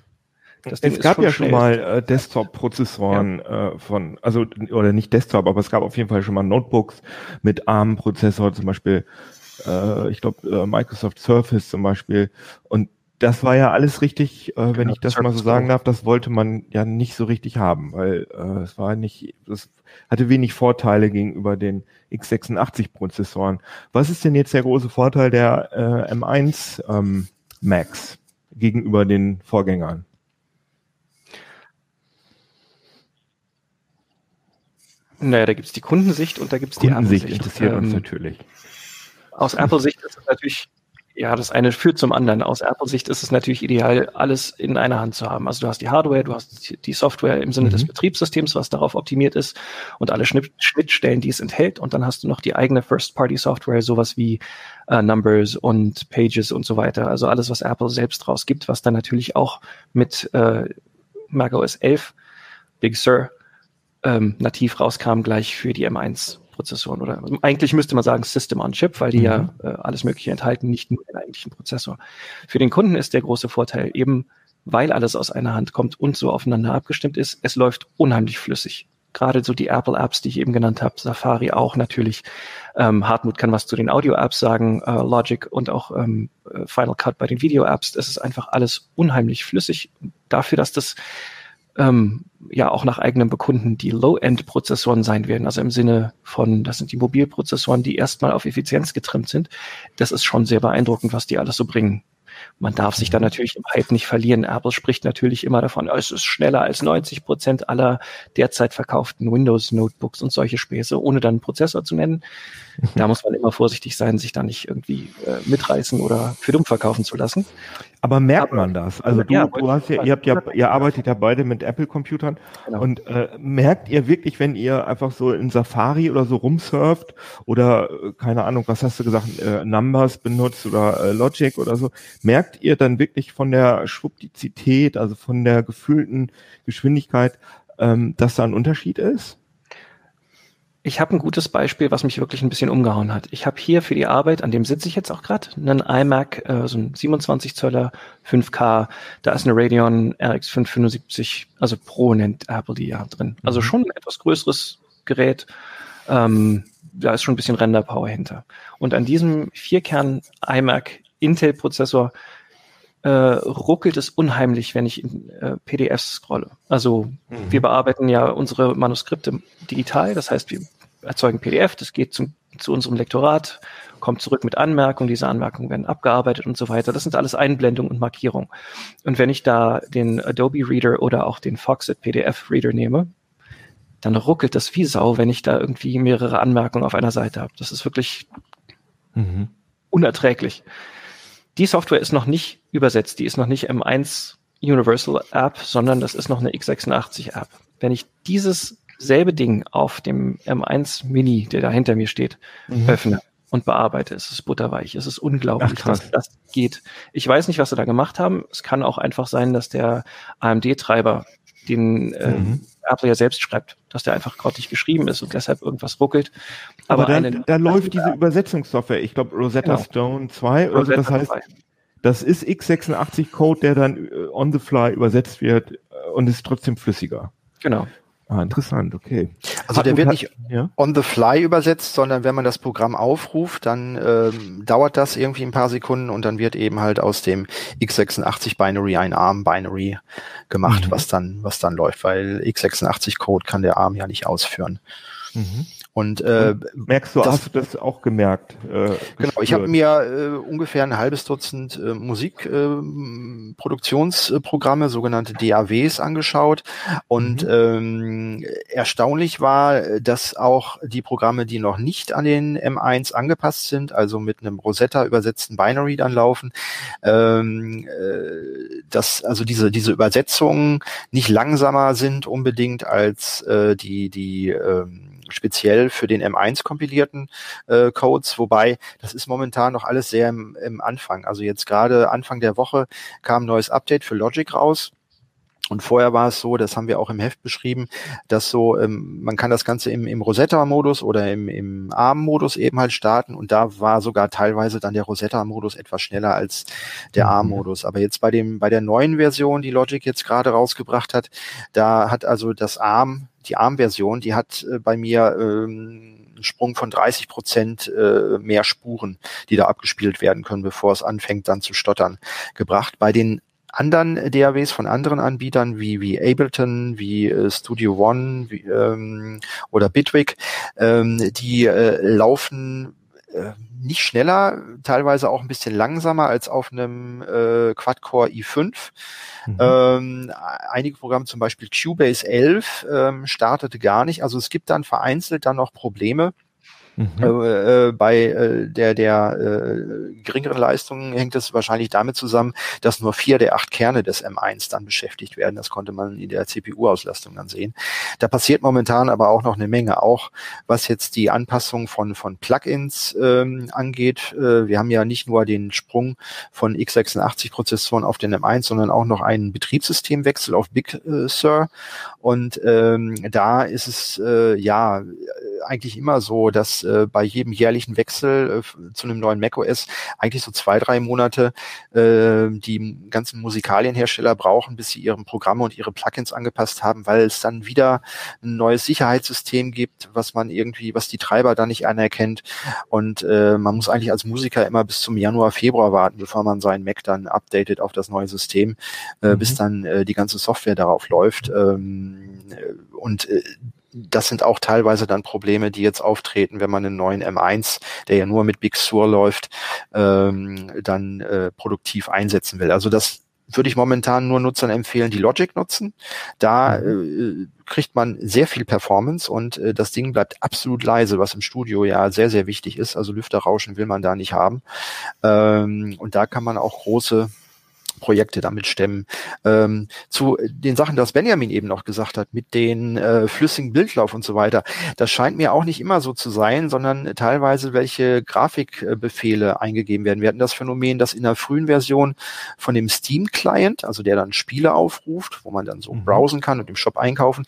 es gab ja schon mal äh, Desktop-Prozessoren ja. äh, von, also oder nicht Desktop, aber es gab auf jeden Fall schon mal Notebooks mit ARM-Prozessor, zum Beispiel, äh, ich glaube äh, Microsoft Surface zum Beispiel. Und das war ja alles richtig, äh, wenn genau, ich das mal so sagen darf, das wollte man ja nicht so richtig haben, weil äh, es war nicht, es hatte wenig Vorteile gegenüber den x86-Prozessoren. Was ist denn jetzt der große Vorteil der äh, M1 ähm, Max gegenüber den Vorgängern? Naja, da gibt es die Kundensicht und da gibt es die Kundensicht interessiert ähm, uns natürlich. Aus Apple-Sicht ist es natürlich ja, das eine führt zum anderen. Aus Apple-Sicht ist es natürlich ideal, alles in einer Hand zu haben. Also du hast die Hardware, du hast die Software im Sinne mhm. des Betriebssystems, was darauf optimiert ist und alle Schnittstellen, die es enthält. Und dann hast du noch die eigene First-Party-Software, sowas wie äh, Numbers und Pages und so weiter. Also alles, was Apple selbst rausgibt, was dann natürlich auch mit äh, macOS 11 Big Sur ähm, nativ rauskam, gleich für die M1 Prozessoren oder eigentlich müsste man sagen System on Chip, weil die mhm. ja äh, alles Mögliche enthalten, nicht nur den eigentlichen Prozessor. Für den Kunden ist der große Vorteil eben, weil alles aus einer Hand kommt und so aufeinander abgestimmt ist, es läuft unheimlich flüssig. Gerade so die Apple-Apps, die ich eben genannt habe, Safari auch natürlich. Ähm, Hartmut kann was zu den Audio-Apps sagen, äh, Logic und auch ähm, äh, Final Cut bei den Video-Apps. Es ist einfach alles unheimlich flüssig. Dafür, dass das ähm, ja auch nach eigenem Bekunden die Low-End-Prozessoren sein werden. Also im Sinne von, das sind die Mobilprozessoren, die erstmal auf Effizienz getrimmt sind. Das ist schon sehr beeindruckend, was die alles so bringen. Man darf sich da mhm. natürlich im Hype nicht verlieren. Apple spricht natürlich immer davon, es ist schneller als 90 Prozent aller derzeit verkauften Windows-Notebooks und solche Späße, ohne dann einen Prozessor zu nennen. Da muss man immer vorsichtig sein, sich da nicht irgendwie äh, mitreißen oder für dumm verkaufen zu lassen. Aber merkt Aber, man das? Also du, ja, du hast ja, ihr habt ja, ihr arbeitet ja beide mit Apple-Computern genau. und äh, merkt ihr wirklich, wenn ihr einfach so in Safari oder so rumsurft oder äh, keine Ahnung, was hast du gesagt, äh, Numbers benutzt oder äh, Logic oder so, merkt ihr dann wirklich von der Schwuppdizität, also von der gefühlten Geschwindigkeit, ähm, dass da ein Unterschied ist? Ich habe ein gutes Beispiel, was mich wirklich ein bisschen umgehauen hat. Ich habe hier für die Arbeit, an dem sitze ich jetzt auch gerade, einen iMac, äh, so ein 27 Zöller 5K. Da ist eine Radeon RX 575, also Pro nennt Apple die ja drin. Also mhm. schon ein etwas größeres Gerät. Ähm, da ist schon ein bisschen Render-Power hinter. Und an diesem Vierkern iMac Intel-Prozessor äh, ruckelt es unheimlich, wenn ich in äh, PDFs scrolle. Also mhm. wir bearbeiten ja unsere Manuskripte digital, das heißt, wir erzeugen PDF, das geht zum, zu unserem Lektorat, kommt zurück mit Anmerkungen, diese Anmerkungen werden abgearbeitet und so weiter. Das sind alles Einblendungen und Markierungen. Und wenn ich da den Adobe Reader oder auch den Foxit PDF Reader nehme, dann ruckelt das wie Sau, wenn ich da irgendwie mehrere Anmerkungen auf einer Seite habe. Das ist wirklich mhm. unerträglich. Die Software ist noch nicht übersetzt, die ist noch nicht M1 Universal App, sondern das ist noch eine x86 App. Wenn ich dieses selbe Ding auf dem M1 Mini, der da hinter mir steht, mhm. öffne und bearbeite, ist es butterweich. Es ist unglaublich, Ach, dass das geht. Ich weiß nicht, was sie da gemacht haben. Es kann auch einfach sein, dass der AMD-Treiber, den äh, mhm. Apple ja selbst schreibt, dass der einfach grottig geschrieben ist und deshalb irgendwas ruckelt. Aber, Aber dann, da läuft diese Übersetzungssoftware, ich glaube Rosetta genau. Stone 2 oder Rosetta so, das heißt, 2. das ist x86-Code, der dann äh, on the fly übersetzt wird äh, und ist trotzdem flüssiger. Genau. Ah, interessant, okay. Also hat, der wird hat, nicht ja? on the fly übersetzt, sondern wenn man das Programm aufruft, dann ähm, dauert das irgendwie ein paar Sekunden und dann wird eben halt aus dem x86 Binary ein ARM Binary gemacht, mhm. was dann was dann läuft, weil x86 Code kann der ARM ja nicht ausführen. Mhm. Und, äh, und merkst du, das, hast du das auch gemerkt? Äh, genau, ich habe mir äh, ungefähr ein halbes Dutzend äh, Musikproduktionsprogramme, äh, sogenannte DAWs, angeschaut. Und mhm. ähm, erstaunlich war, dass auch die Programme, die noch nicht an den M1 angepasst sind, also mit einem Rosetta übersetzten Binary dann laufen, ähm, äh, dass also diese diese Übersetzungen nicht langsamer sind unbedingt als äh, die die ähm, speziell für den M1 kompilierten äh, Codes, wobei das ist momentan noch alles sehr im, im Anfang. Also jetzt gerade Anfang der Woche kam ein neues Update für Logic raus. Und vorher war es so, das haben wir auch im Heft beschrieben, dass so, ähm, man kann das Ganze im, im Rosetta-Modus oder im, im ARM-Modus eben halt starten und da war sogar teilweise dann der Rosetta-Modus etwas schneller als der mhm. ARM-Modus. Aber jetzt bei dem, bei der neuen Version, die Logic jetzt gerade rausgebracht hat, da hat also das ARM die ARM-Version, die hat äh, bei mir ähm, einen Sprung von 30 Prozent äh, mehr Spuren, die da abgespielt werden können, bevor es anfängt dann zu stottern, gebracht. Bei den anderen DAWs von anderen Anbietern wie wie Ableton, wie äh, Studio One wie, ähm, oder Bitwig, ähm, die äh, laufen äh, nicht schneller, teilweise auch ein bisschen langsamer als auf einem äh, Quad-Core i5. Mhm. Ähm, einige Programme, zum Beispiel Cubase 11, ähm, startete gar nicht. Also es gibt dann vereinzelt dann noch Probleme. Mhm. Äh, äh, bei äh, der, der äh, geringeren Leistung hängt es wahrscheinlich damit zusammen, dass nur vier der acht Kerne des M1 dann beschäftigt werden. Das konnte man in der CPU-Auslastung dann sehen. Da passiert momentan aber auch noch eine Menge, auch was jetzt die Anpassung von, von Plugins ähm, angeht. Äh, wir haben ja nicht nur den Sprung von x86-Prozessoren auf den M1, sondern auch noch einen Betriebssystemwechsel auf Big äh, Sur. Und ähm, da ist es äh, ja eigentlich immer so, dass äh, bei jedem jährlichen Wechsel äh, zu einem neuen macOS eigentlich so zwei, drei Monate äh, die ganzen Musikalienhersteller brauchen, bis sie ihre Programme und ihre Plugins angepasst haben, weil es dann wieder ein neues Sicherheitssystem gibt, was man irgendwie, was die Treiber da nicht anerkennt. Und äh, man muss eigentlich als Musiker immer bis zum Januar, Februar warten, bevor man seinen Mac dann updatet auf das neue System, äh, mhm. bis dann äh, die ganze Software darauf läuft. Ähm, und äh, das sind auch teilweise dann Probleme, die jetzt auftreten, wenn man einen neuen M1, der ja nur mit Big Sur läuft, ähm, dann äh, produktiv einsetzen will. Also das würde ich momentan nur Nutzern empfehlen, die Logic nutzen. Da mhm. äh, kriegt man sehr viel Performance und äh, das Ding bleibt absolut leise, was im Studio ja sehr, sehr wichtig ist. Also Lüfterrauschen will man da nicht haben. Ähm, und da kann man auch große Projekte damit stemmen. Ähm, zu den Sachen, das Benjamin eben noch gesagt hat, mit den äh, flüssigen Bildlauf und so weiter, das scheint mir auch nicht immer so zu sein, sondern teilweise welche Grafikbefehle eingegeben werden. Wir hatten das Phänomen, dass in der frühen Version von dem Steam-Client, also der dann Spiele aufruft, wo man dann so mhm. browsen kann und im Shop einkaufen,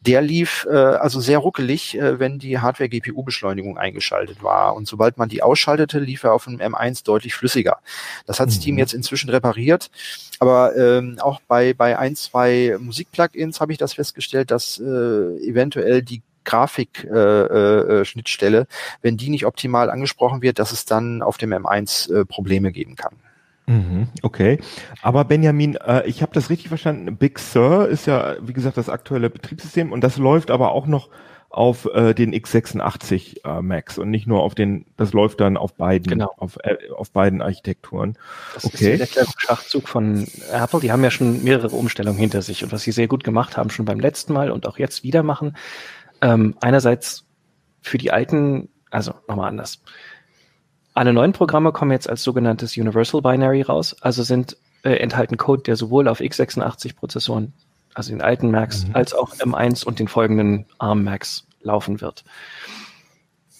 der lief äh, also sehr ruckelig, äh, wenn die Hardware-GPU-Beschleunigung eingeschaltet war. Und sobald man die ausschaltete, lief er auf dem M1 deutlich flüssiger. Das hat mhm. Steam jetzt inzwischen repariert. Aber ähm, auch bei, bei ein, zwei Musik-Plugins habe ich das festgestellt, dass äh, eventuell die Grafik-Schnittstelle, äh, äh, wenn die nicht optimal angesprochen wird, dass es dann auf dem M1 äh, Probleme geben kann. Mhm, okay, aber Benjamin, äh, ich habe das richtig verstanden. Big Sur ist ja, wie gesagt, das aktuelle Betriebssystem und das läuft aber auch noch auf äh, den x86 äh, Macs und nicht nur auf den, das läuft dann auf beiden, genau. auf, äh, auf beiden Architekturen. Das okay. ist der Schachzug von Apple. Die haben ja schon mehrere Umstellungen hinter sich und was sie sehr gut gemacht haben, schon beim letzten Mal und auch jetzt wieder machen. Ähm, einerseits für die alten, also nochmal anders. Alle neuen Programme kommen jetzt als sogenanntes Universal Binary raus, also sind äh, enthalten Code, der sowohl auf x86 Prozessoren also den alten Macs, mhm. als auch M1 und den folgenden ARM Macs laufen wird.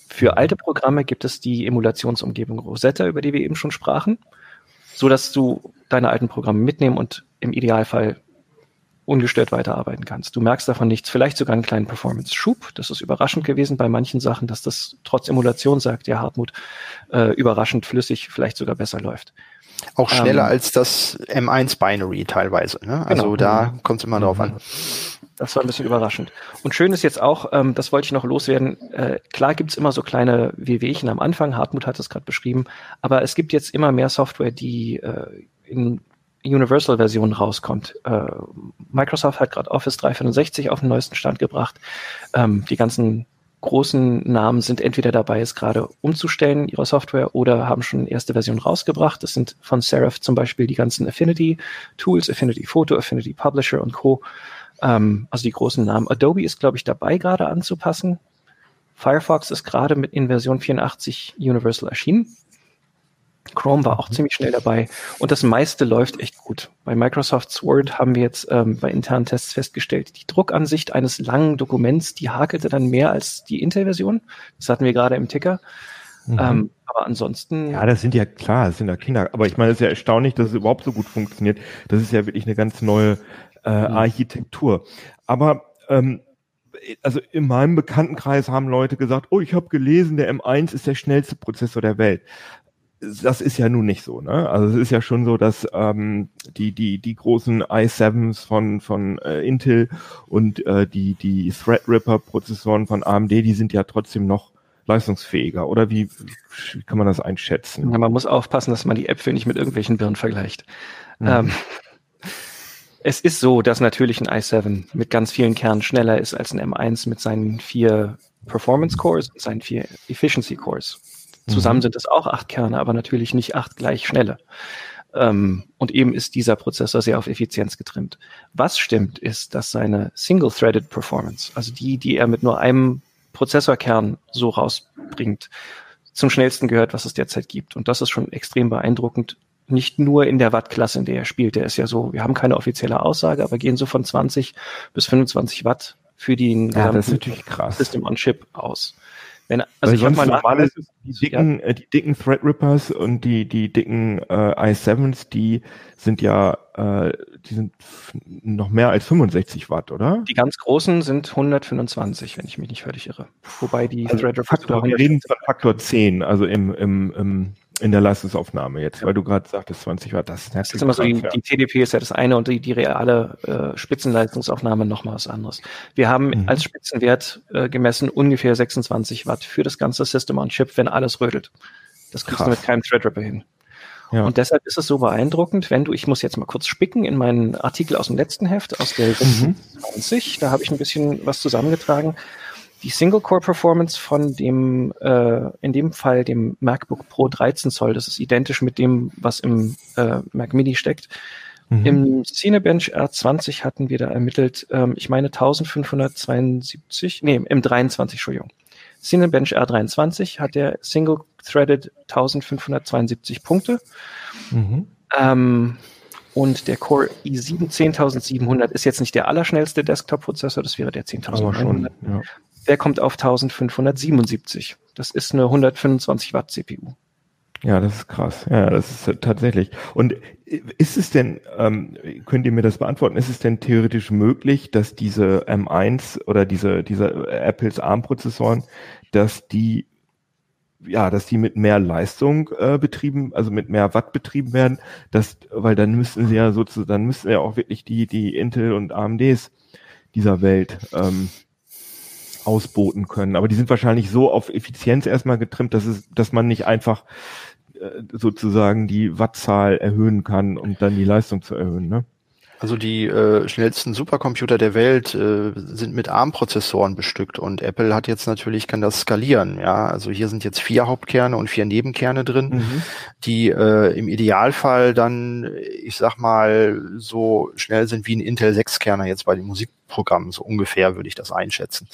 Für alte Programme gibt es die Emulationsumgebung Rosetta, über die wir eben schon sprachen, so dass du deine alten Programme mitnehmen und im Idealfall ungestört weiterarbeiten kannst. Du merkst davon nichts, vielleicht sogar einen kleinen Performance-Schub. Das ist überraschend gewesen bei manchen Sachen, dass das trotz Emulation, sagt ja Hartmut, äh, überraschend flüssig, vielleicht sogar besser läuft. Auch schneller ähm, als das M1 Binary teilweise. Ne? Also genau. da kommt es immer drauf an. Das war ein bisschen überraschend. Und schön ist jetzt auch, ähm, das wollte ich noch loswerden, äh, klar gibt's immer so kleine WWchen am Anfang, Hartmut hat es gerade beschrieben, aber es gibt jetzt immer mehr Software, die äh, in Universal-Version rauskommt. Äh, Microsoft hat gerade Office 365 auf den neuesten Stand gebracht. Ähm, die ganzen großen Namen sind entweder dabei, es gerade umzustellen, ihre Software, oder haben schon erste Version rausgebracht. Das sind von Seraph zum Beispiel die ganzen Affinity Tools, Affinity Photo, Affinity Publisher und Co. Ähm, also die großen Namen. Adobe ist, glaube ich, dabei gerade anzupassen. Firefox ist gerade mit in Version 84 Universal erschienen. Chrome war auch ziemlich schnell dabei und das meiste läuft echt gut. Bei Microsoft Word haben wir jetzt ähm, bei internen Tests festgestellt, die Druckansicht eines langen Dokuments, die hakelte dann mehr als die Intel-Version. Das hatten wir gerade im Ticker. Mhm. Ähm, aber ansonsten. Ja, das sind ja klar, das sind ja Kinder. Aber ich meine, es ist ja erstaunlich, dass es überhaupt so gut funktioniert. Das ist ja wirklich eine ganz neue äh, mhm. Architektur. Aber ähm, also in meinem Bekanntenkreis haben Leute gesagt, oh, ich habe gelesen, der M1 ist der schnellste Prozessor der Welt das ist ja nun nicht so, ne? Also es ist ja schon so, dass ähm, die die die großen i7s von von äh, Intel und äh, die die Threadripper Prozessoren von AMD, die sind ja trotzdem noch leistungsfähiger. Oder wie, wie kann man das einschätzen? Ja, man muss aufpassen, dass man die Äpfel nicht mit irgendwelchen Birnen vergleicht. Mhm. Ähm, es ist so, dass natürlich ein i7 mit ganz vielen Kernen schneller ist als ein M1 mit seinen vier Performance Cores und seinen vier Efficiency Cores. Zusammen mhm. sind es auch acht Kerne, aber natürlich nicht acht gleich schnelle. Ähm, und eben ist dieser Prozessor sehr auf Effizienz getrimmt. Was stimmt, ist, dass seine Single-Threaded Performance, also die, die er mit nur einem Prozessorkern so rausbringt, zum schnellsten gehört, was es derzeit gibt. Und das ist schon extrem beeindruckend. Nicht nur in der Wattklasse, in der er spielt. Der ist ja so, wir haben keine offizielle Aussage, aber gehen so von 20 bis 25 Watt für den ja, System on Chip aus. Wenn, also ich habe mal normal die dicken, ja. äh, die dicken Threadrippers und die die dicken äh, i7s, die sind ja, äh, die sind noch mehr als 65 Watt, oder? Die ganz großen sind 125, wenn ich mich nicht völlig irre. Wobei die also Threadrippers Faktor, wir reden von Faktor 10, also im im, im in der Leistungsaufnahme jetzt, ja. weil du gerade sagtest 20 Watt. Das, das ist immer so, die, die, TDP ist ja das eine und die, die reale äh, Spitzenleistungsaufnahme nochmal was anderes. Wir haben mhm. als Spitzenwert äh, gemessen ungefähr 26 Watt für das ganze System on Chip, wenn alles rödelt. Das kriegst du mit keinem Threadripper hin. Ja. Und deshalb ist es so beeindruckend, wenn du, ich muss jetzt mal kurz spicken in meinen Artikel aus dem letzten Heft, aus der mhm. 20, da habe ich ein bisschen was zusammengetragen. Die Single-Core-Performance von dem, äh, in dem Fall dem MacBook Pro 13 Zoll, das ist identisch mit dem, was im äh, Mac Mini steckt. Mhm. Im Cinebench R20 hatten wir da ermittelt, ähm, ich meine 1572, nee, im 23, Entschuldigung. Cinebench R23 hat der Single-Threaded 1572 Punkte. Mhm. Ähm, und der Core i7 10700 ist jetzt nicht der allerschnellste Desktop-Prozessor, das wäre der 10900. Ja. Der kommt auf 1577. Das ist eine 125 Watt CPU. Ja, das ist krass. Ja, das ist tatsächlich. Und ist es denn, ähm, könnt ihr mir das beantworten, ist es denn theoretisch möglich, dass diese M1 oder diese, diese Apples ARM-Prozessoren, dass die ja, dass die mit mehr Leistung äh, betrieben, also mit mehr Watt betrieben werden, dass, weil dann müssten sie ja sozusagen, dann müssten ja auch wirklich die, die Intel und AMDs dieser Welt ähm, ausboten können. Aber die sind wahrscheinlich so auf Effizienz erstmal getrimmt, dass es, dass man nicht einfach äh, sozusagen die Wattzahl erhöhen kann, um dann die Leistung zu erhöhen, ne? Also die äh, schnellsten Supercomputer der Welt äh, sind mit ARM-Prozessoren bestückt und Apple hat jetzt natürlich, kann das skalieren. Ja, also hier sind jetzt vier Hauptkerne und vier Nebenkerne drin, mhm. die äh, im Idealfall dann, ich sag mal, so schnell sind wie ein Intel 6-Kerner jetzt bei den Musikprogrammen, so ungefähr würde ich das einschätzen.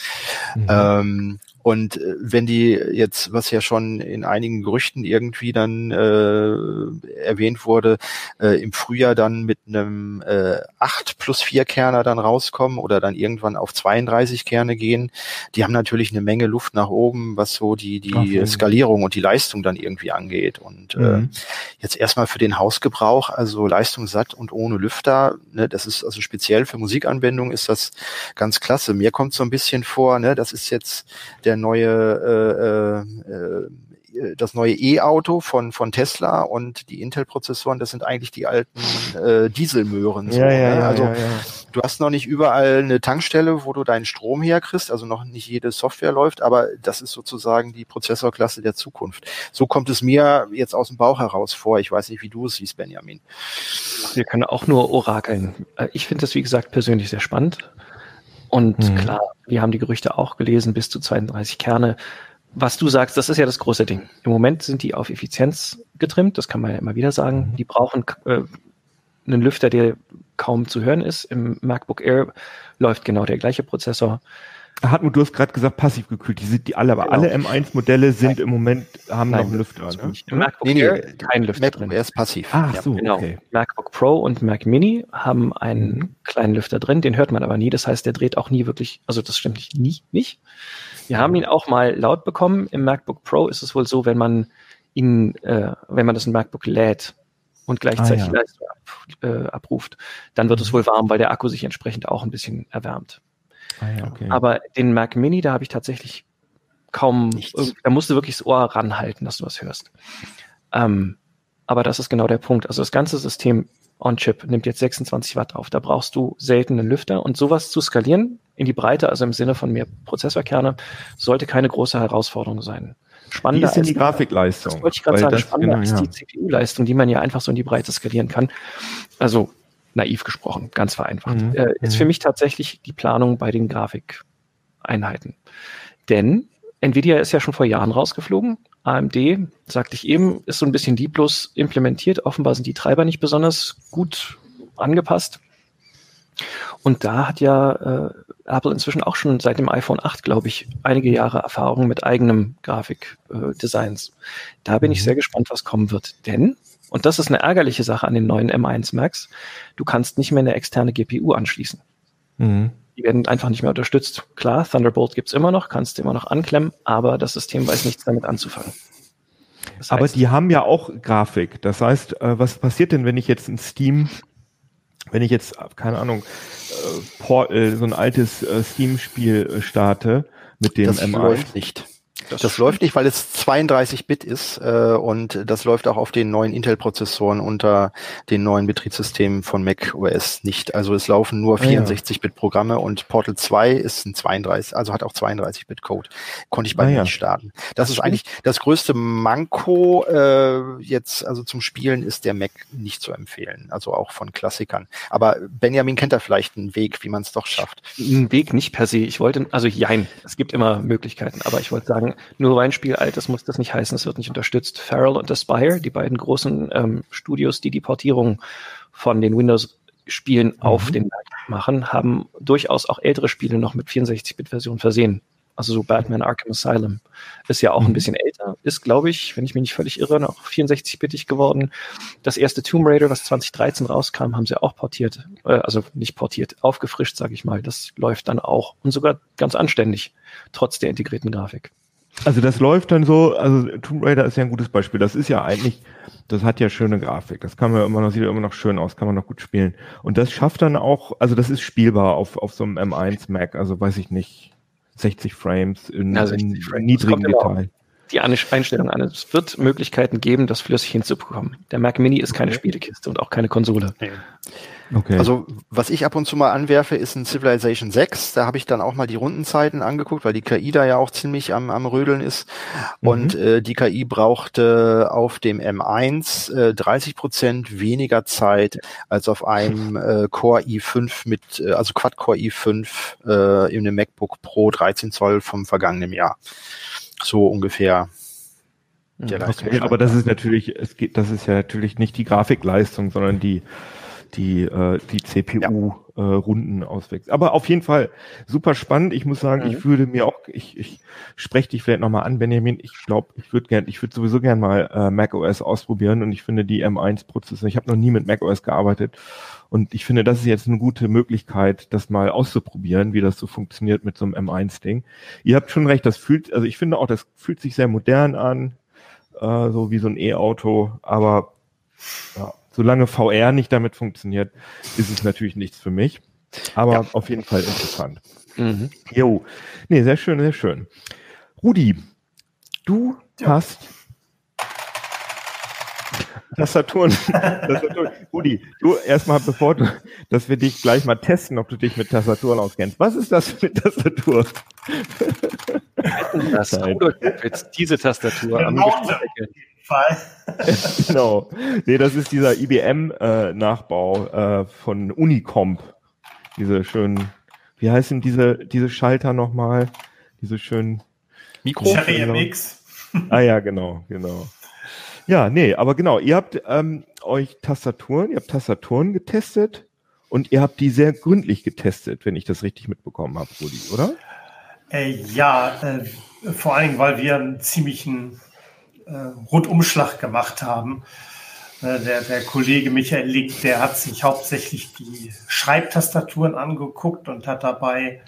Mhm. Ähm, und äh, wenn die jetzt, was ja schon in einigen Gerüchten irgendwie dann äh, erwähnt wurde, äh, im Frühjahr dann mit einem äh, 8 plus 4 Kerner dann rauskommen oder dann irgendwann auf 32 Kerne gehen, die haben natürlich eine Menge Luft nach oben, was so die, die okay. Skalierung und die Leistung dann irgendwie angeht. Und äh, mhm. äh, jetzt erstmal für den Hausgebrauch, also leistungssatt und ohne Lüfter, ne, das ist also speziell für Musikanwendungen ist das ganz klasse. Mir kommt so ein bisschen vor, ne, das ist jetzt der der neue äh, äh, das neue E-Auto von von Tesla und die Intel-Prozessoren, das sind eigentlich die alten äh, Dieselmöhren. So, ja, ja, ne? Also ja, ja. du hast noch nicht überall eine Tankstelle, wo du deinen Strom herkriegst, also noch nicht jede Software läuft, aber das ist sozusagen die Prozessorklasse der Zukunft. So kommt es mir jetzt aus dem Bauch heraus vor. Ich weiß nicht, wie du es siehst, Benjamin. Wir können auch nur orakeln. Äh, ich finde das, wie gesagt, persönlich sehr spannend. Und mhm. klar, wir haben die Gerüchte auch gelesen, bis zu 32 Kerne. Was du sagst, das ist ja das große Ding. Im Moment sind die auf Effizienz getrimmt, das kann man ja immer wieder sagen. Mhm. Die brauchen äh, einen Lüfter, der kaum zu hören ist. Im MacBook Air läuft genau der gleiche Prozessor. Hartmut, du hast gerade gesagt, passiv gekühlt. Die sind die alle, aber genau. alle M1-Modelle sind Nein. im Moment, haben Nein, noch einen Lüfter. Ne? Im MacBook nee, nee, Air kein Lüfter MacBook drin. Er ist passiv. Ah, ja, so, genau. Okay. MacBook Pro und Mac Mini haben einen mhm. kleinen Lüfter drin, den hört man aber nie. Das heißt, der dreht auch nie wirklich, also das stimmt nicht, nie, nicht. Wir haben ihn auch mal laut bekommen. Im MacBook Pro ist es wohl so, wenn man ihn, äh, wenn man das in MacBook lädt und gleichzeitig ah, ja. Leistung ab, äh, abruft, dann wird es wohl warm, weil der Akku sich entsprechend auch ein bisschen erwärmt. Ah, ja, okay. Aber den Mac Mini, da habe ich tatsächlich kaum, da musst du wirklich das Ohr ranhalten, dass du was hörst. Ähm, aber das ist genau der Punkt. Also das ganze System On-Chip nimmt jetzt 26 Watt auf. Da brauchst du selten einen Lüfter. Und sowas zu skalieren in die Breite, also im Sinne von mehr Prozessorkerne, sollte keine große Herausforderung sein. Spannender Wie ist denn die Grafikleistung? Das wollte ich gerade sagen. Spannender genau, ja. die CPU-Leistung, die man ja einfach so in die Breite skalieren kann. Also naiv gesprochen, ganz vereinfacht, mhm. äh, ist für mhm. mich tatsächlich die Planung bei den Grafikeinheiten. Denn Nvidia ist ja schon vor Jahren rausgeflogen. AMD, sagte ich eben, ist so ein bisschen lieblos implementiert. Offenbar sind die Treiber nicht besonders gut angepasst. Und da hat ja äh, Apple inzwischen auch schon seit dem iPhone 8, glaube ich, einige Jahre Erfahrung mit eigenem Grafikdesigns. Äh, da bin ich mhm. sehr gespannt, was kommen wird. Denn und das ist eine ärgerliche Sache an den neuen M1 Max. Du kannst nicht mehr eine externe GPU anschließen. Mhm. Die werden einfach nicht mehr unterstützt. Klar, Thunderbolt gibt's immer noch, kannst du immer noch anklemmen, aber das System weiß nichts damit anzufangen. Das aber die haben ja auch Grafik. Das heißt, äh, was passiert denn, wenn ich jetzt ein Steam, wenn ich jetzt, keine Ahnung, äh, Portal, so ein altes äh, Steam-Spiel starte mit dem das M1? läuft nicht. Das, das läuft nicht, weil es 32-Bit ist äh, und das läuft auch auf den neuen Intel-Prozessoren unter den neuen Betriebssystemen von Mac OS nicht. Also es laufen nur 64-Bit-Programme und Portal 2 ist ein 32, also hat auch 32-Bit-Code. Konnte ich bei ah, mir ja. nicht starten. Das ist eigentlich das größte Manko äh, jetzt, also zum Spielen ist der Mac nicht zu empfehlen, also auch von Klassikern. Aber Benjamin kennt da vielleicht einen Weg, wie man es doch schafft. Ein Weg nicht per se. Ich wollte, also jein, es gibt immer Möglichkeiten, aber ich wollte sagen, nur weil ein Spiel alt ist, muss das nicht heißen, es wird nicht unterstützt. Farrell und Aspire, die beiden großen ähm, Studios, die die Portierung von den Windows-Spielen mhm. auf den Mac machen, haben durchaus auch ältere Spiele noch mit 64-Bit-Version versehen. Also so Batman Arkham Asylum ist ja auch ein mhm. bisschen älter, ist, glaube ich, wenn ich mich nicht völlig irre, noch 64-bittig geworden. Das erste Tomb Raider, was 2013 rauskam, haben sie auch portiert, äh, also nicht portiert, aufgefrischt, sage ich mal. Das läuft dann auch und sogar ganz anständig, trotz der integrierten Grafik. Also das läuft dann so, also Tomb Raider ist ja ein gutes Beispiel. Das ist ja eigentlich, das hat ja schöne Grafik. Das kann man ja immer noch, sieht ja immer noch schön aus, kann man noch gut spielen. Und das schafft dann auch, also das ist spielbar auf, auf so einem M1 Mac, also weiß ich nicht, 60 Frames in, ja, 60 in Frames. niedrigem Detail. Die Einstellung an. Es wird Möglichkeiten geben, das flüssig hinzubekommen. Der Mac Mini ist keine. Spielekiste und auch keine Konsole. Okay. Also was ich ab und zu mal anwerfe, ist ein Civilization 6. Da habe ich dann auch mal die Rundenzeiten angeguckt, weil die KI da ja auch ziemlich am, am Rödeln ist. Mhm. Und äh, die KI brauchte auf dem M1 äh, 30 Prozent weniger Zeit als auf einem äh, Core i5 mit, äh, also Quad-Core i5 äh, in dem MacBook Pro 13 Zoll vom vergangenen Jahr. So ungefähr. Okay, aber das ist natürlich, es geht, das ist ja natürlich nicht die Grafikleistung, sondern die die, äh, die CPU-Runden ja. äh, auswächst. Aber auf jeden Fall super spannend. Ich muss sagen, mhm. ich würde mir auch, ich, ich spreche dich vielleicht nochmal an, Benjamin. Ich glaube, ich würde gern, ich würde sowieso gern mal äh, macOS ausprobieren und ich finde die M1-Prozesse, ich habe noch nie mit macOS gearbeitet und ich finde, das ist jetzt eine gute Möglichkeit, das mal auszuprobieren, wie das so funktioniert mit so einem M1-Ding. Ihr habt schon recht, das fühlt, also ich finde auch, das fühlt sich sehr modern an, äh, so wie so ein E-Auto, aber ja, solange VR nicht damit funktioniert, ist es natürlich nichts für mich. Aber ja. auf jeden Fall interessant. Mhm. Jo. Nee, sehr schön, sehr schön. Rudi, du ja. hast Tastaturen. Tastaturen. Rudi, du erstmal, bevor du, dass wir dich gleich mal testen, ob du dich mit Tastaturen auskennst. Was ist das für eine Tastatur? Das jetzt diese Tastatur am Fall. <laughs> genau. Nee, das ist dieser IBM-Nachbau äh, äh, von Unicomp. Diese schönen, wie heißen diese, diese Schalter nochmal? Diese schönen Mikro. Cherry MX. <laughs> ah ja, genau, genau. Ja, nee, aber genau, ihr habt ähm, euch Tastaturen, ihr habt Tastaturen getestet und ihr habt die sehr gründlich getestet, wenn ich das richtig mitbekommen habe, Rudi, oder? Äh, ja, äh, vor allen Dingen, weil wir einen ziemlichen Rundumschlag gemacht haben. Äh, der, der Kollege Michael Lick, der hat sich hauptsächlich die Schreibtastaturen angeguckt und hat dabei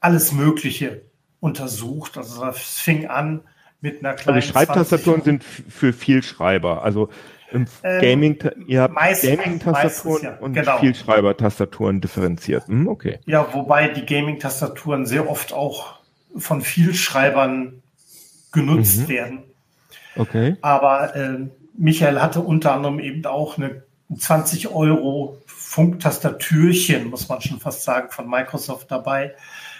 alles Mögliche untersucht. Also das fing an mit einer kleinen. Also die Schreibtastaturen sind für Vielschreiber. Also im ähm, Gaming, ihr habt Gaming-Tastaturen ja, und genau. Vielschreiber-Tastaturen differenziert. Hm, okay. Ja, wobei die Gaming-Tastaturen sehr oft auch von Vielschreibern genutzt mhm. werden. Okay. Aber äh, Michael hatte unter anderem eben auch eine 20 Euro Funktastatürchen, muss man schon fast sagen, von Microsoft dabei.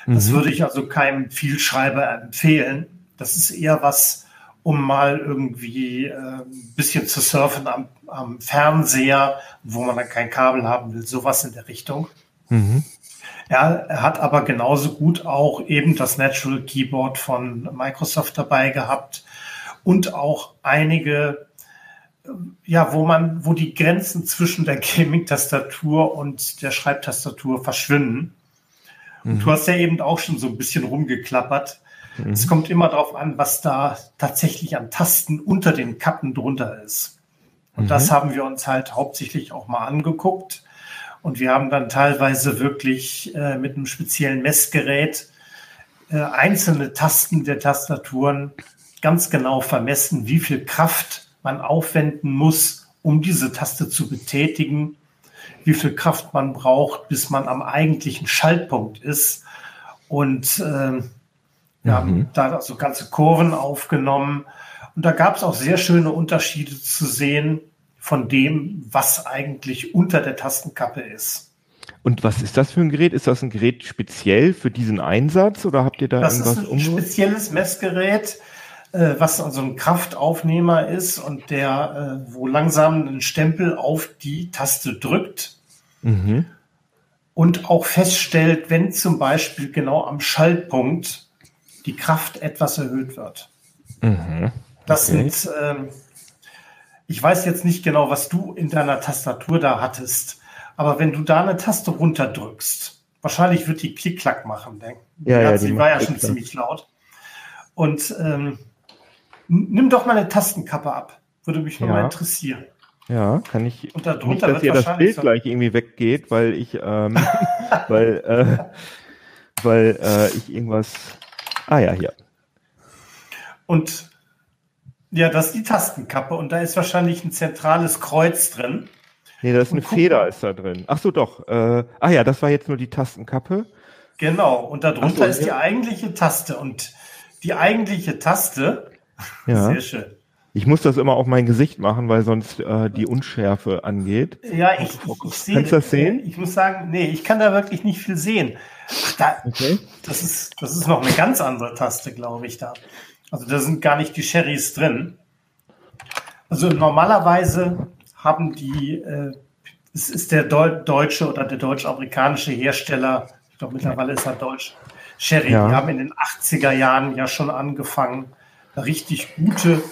Das mhm. würde ich also keinem Vielschreiber empfehlen. Das ist eher was, um mal irgendwie äh, ein bisschen zu surfen am, am, Fernseher, wo man dann kein Kabel haben will, sowas in der Richtung. Mhm. Er, er hat aber genauso gut auch eben das Natural Keyboard von Microsoft dabei gehabt und auch einige, ja, wo man, wo die Grenzen zwischen der Gaming-Tastatur und der Schreibtastatur verschwinden. Und mhm. du hast ja eben auch schon so ein bisschen rumgeklappert. Mhm. Es kommt immer darauf an, was da tatsächlich an Tasten unter den Kappen drunter ist. Und mhm. das haben wir uns halt hauptsächlich auch mal angeguckt. Und wir haben dann teilweise wirklich äh, mit einem speziellen Messgerät äh, einzelne Tasten der Tastaturen ganz genau vermessen, wie viel Kraft man aufwenden muss, um diese Taste zu betätigen, wie viel Kraft man braucht, bis man am eigentlichen Schaltpunkt ist. Und äh, Wir mhm. haben da also ganze Kurven aufgenommen. Und da gab es auch sehr schöne Unterschiede zu sehen von dem, was eigentlich unter der Tastenkappe ist. Und was ist das für ein Gerät? Ist das ein Gerät speziell für diesen Einsatz oder habt ihr da das irgendwas Das ist ein spezielles Messgerät, äh, was also ein Kraftaufnehmer ist und der, äh, wo langsam ein Stempel auf die Taste drückt. Mhm. Und auch feststellt, wenn zum Beispiel genau am Schaltpunkt die Kraft etwas erhöht wird. Mhm. Das okay. sind, ähm, ich weiß jetzt nicht genau, was du in deiner Tastatur da hattest, aber wenn du da eine Taste runterdrückst, wahrscheinlich wird die Klick-Klack machen. Denn ja, ja, sie war ja schon ziemlich laut. Und ähm, nimm doch mal eine Tastenkappe ab. Würde mich nur ja. mal interessieren. Ja, kann ich. Und darunter nicht, dass ihr das Bild so gleich irgendwie weggeht, weil ich, ähm, <laughs> weil, äh, weil äh, ich irgendwas. Ah ja, hier. Und ja, das ist die Tastenkappe und da ist wahrscheinlich ein zentrales Kreuz drin. Nee, da ist eine Feder ist da drin. Ach so, doch. Äh, ach ja, das war jetzt nur die Tastenkappe. Genau, und darunter so, ist ja. die eigentliche Taste und die eigentliche Taste. Ja. Sehr schön. Ich muss das immer auf mein Gesicht machen, weil sonst äh, die Unschärfe angeht. Ja, ich, ich, ich sehe. Kannst du das sehen? Ich muss sagen, nee, ich kann da wirklich nicht viel sehen. Ach, da, okay. das, ist, das ist noch eine ganz andere Taste, glaube ich, da. Also da sind gar nicht die Sherrys drin. Also normalerweise haben die, äh, es ist der Deu deutsche oder der deutsch-amerikanische Hersteller, ich glaube mittlerweile ist er deutsch, Sherry, ja. die haben in den 80er Jahren ja schon angefangen, richtig gute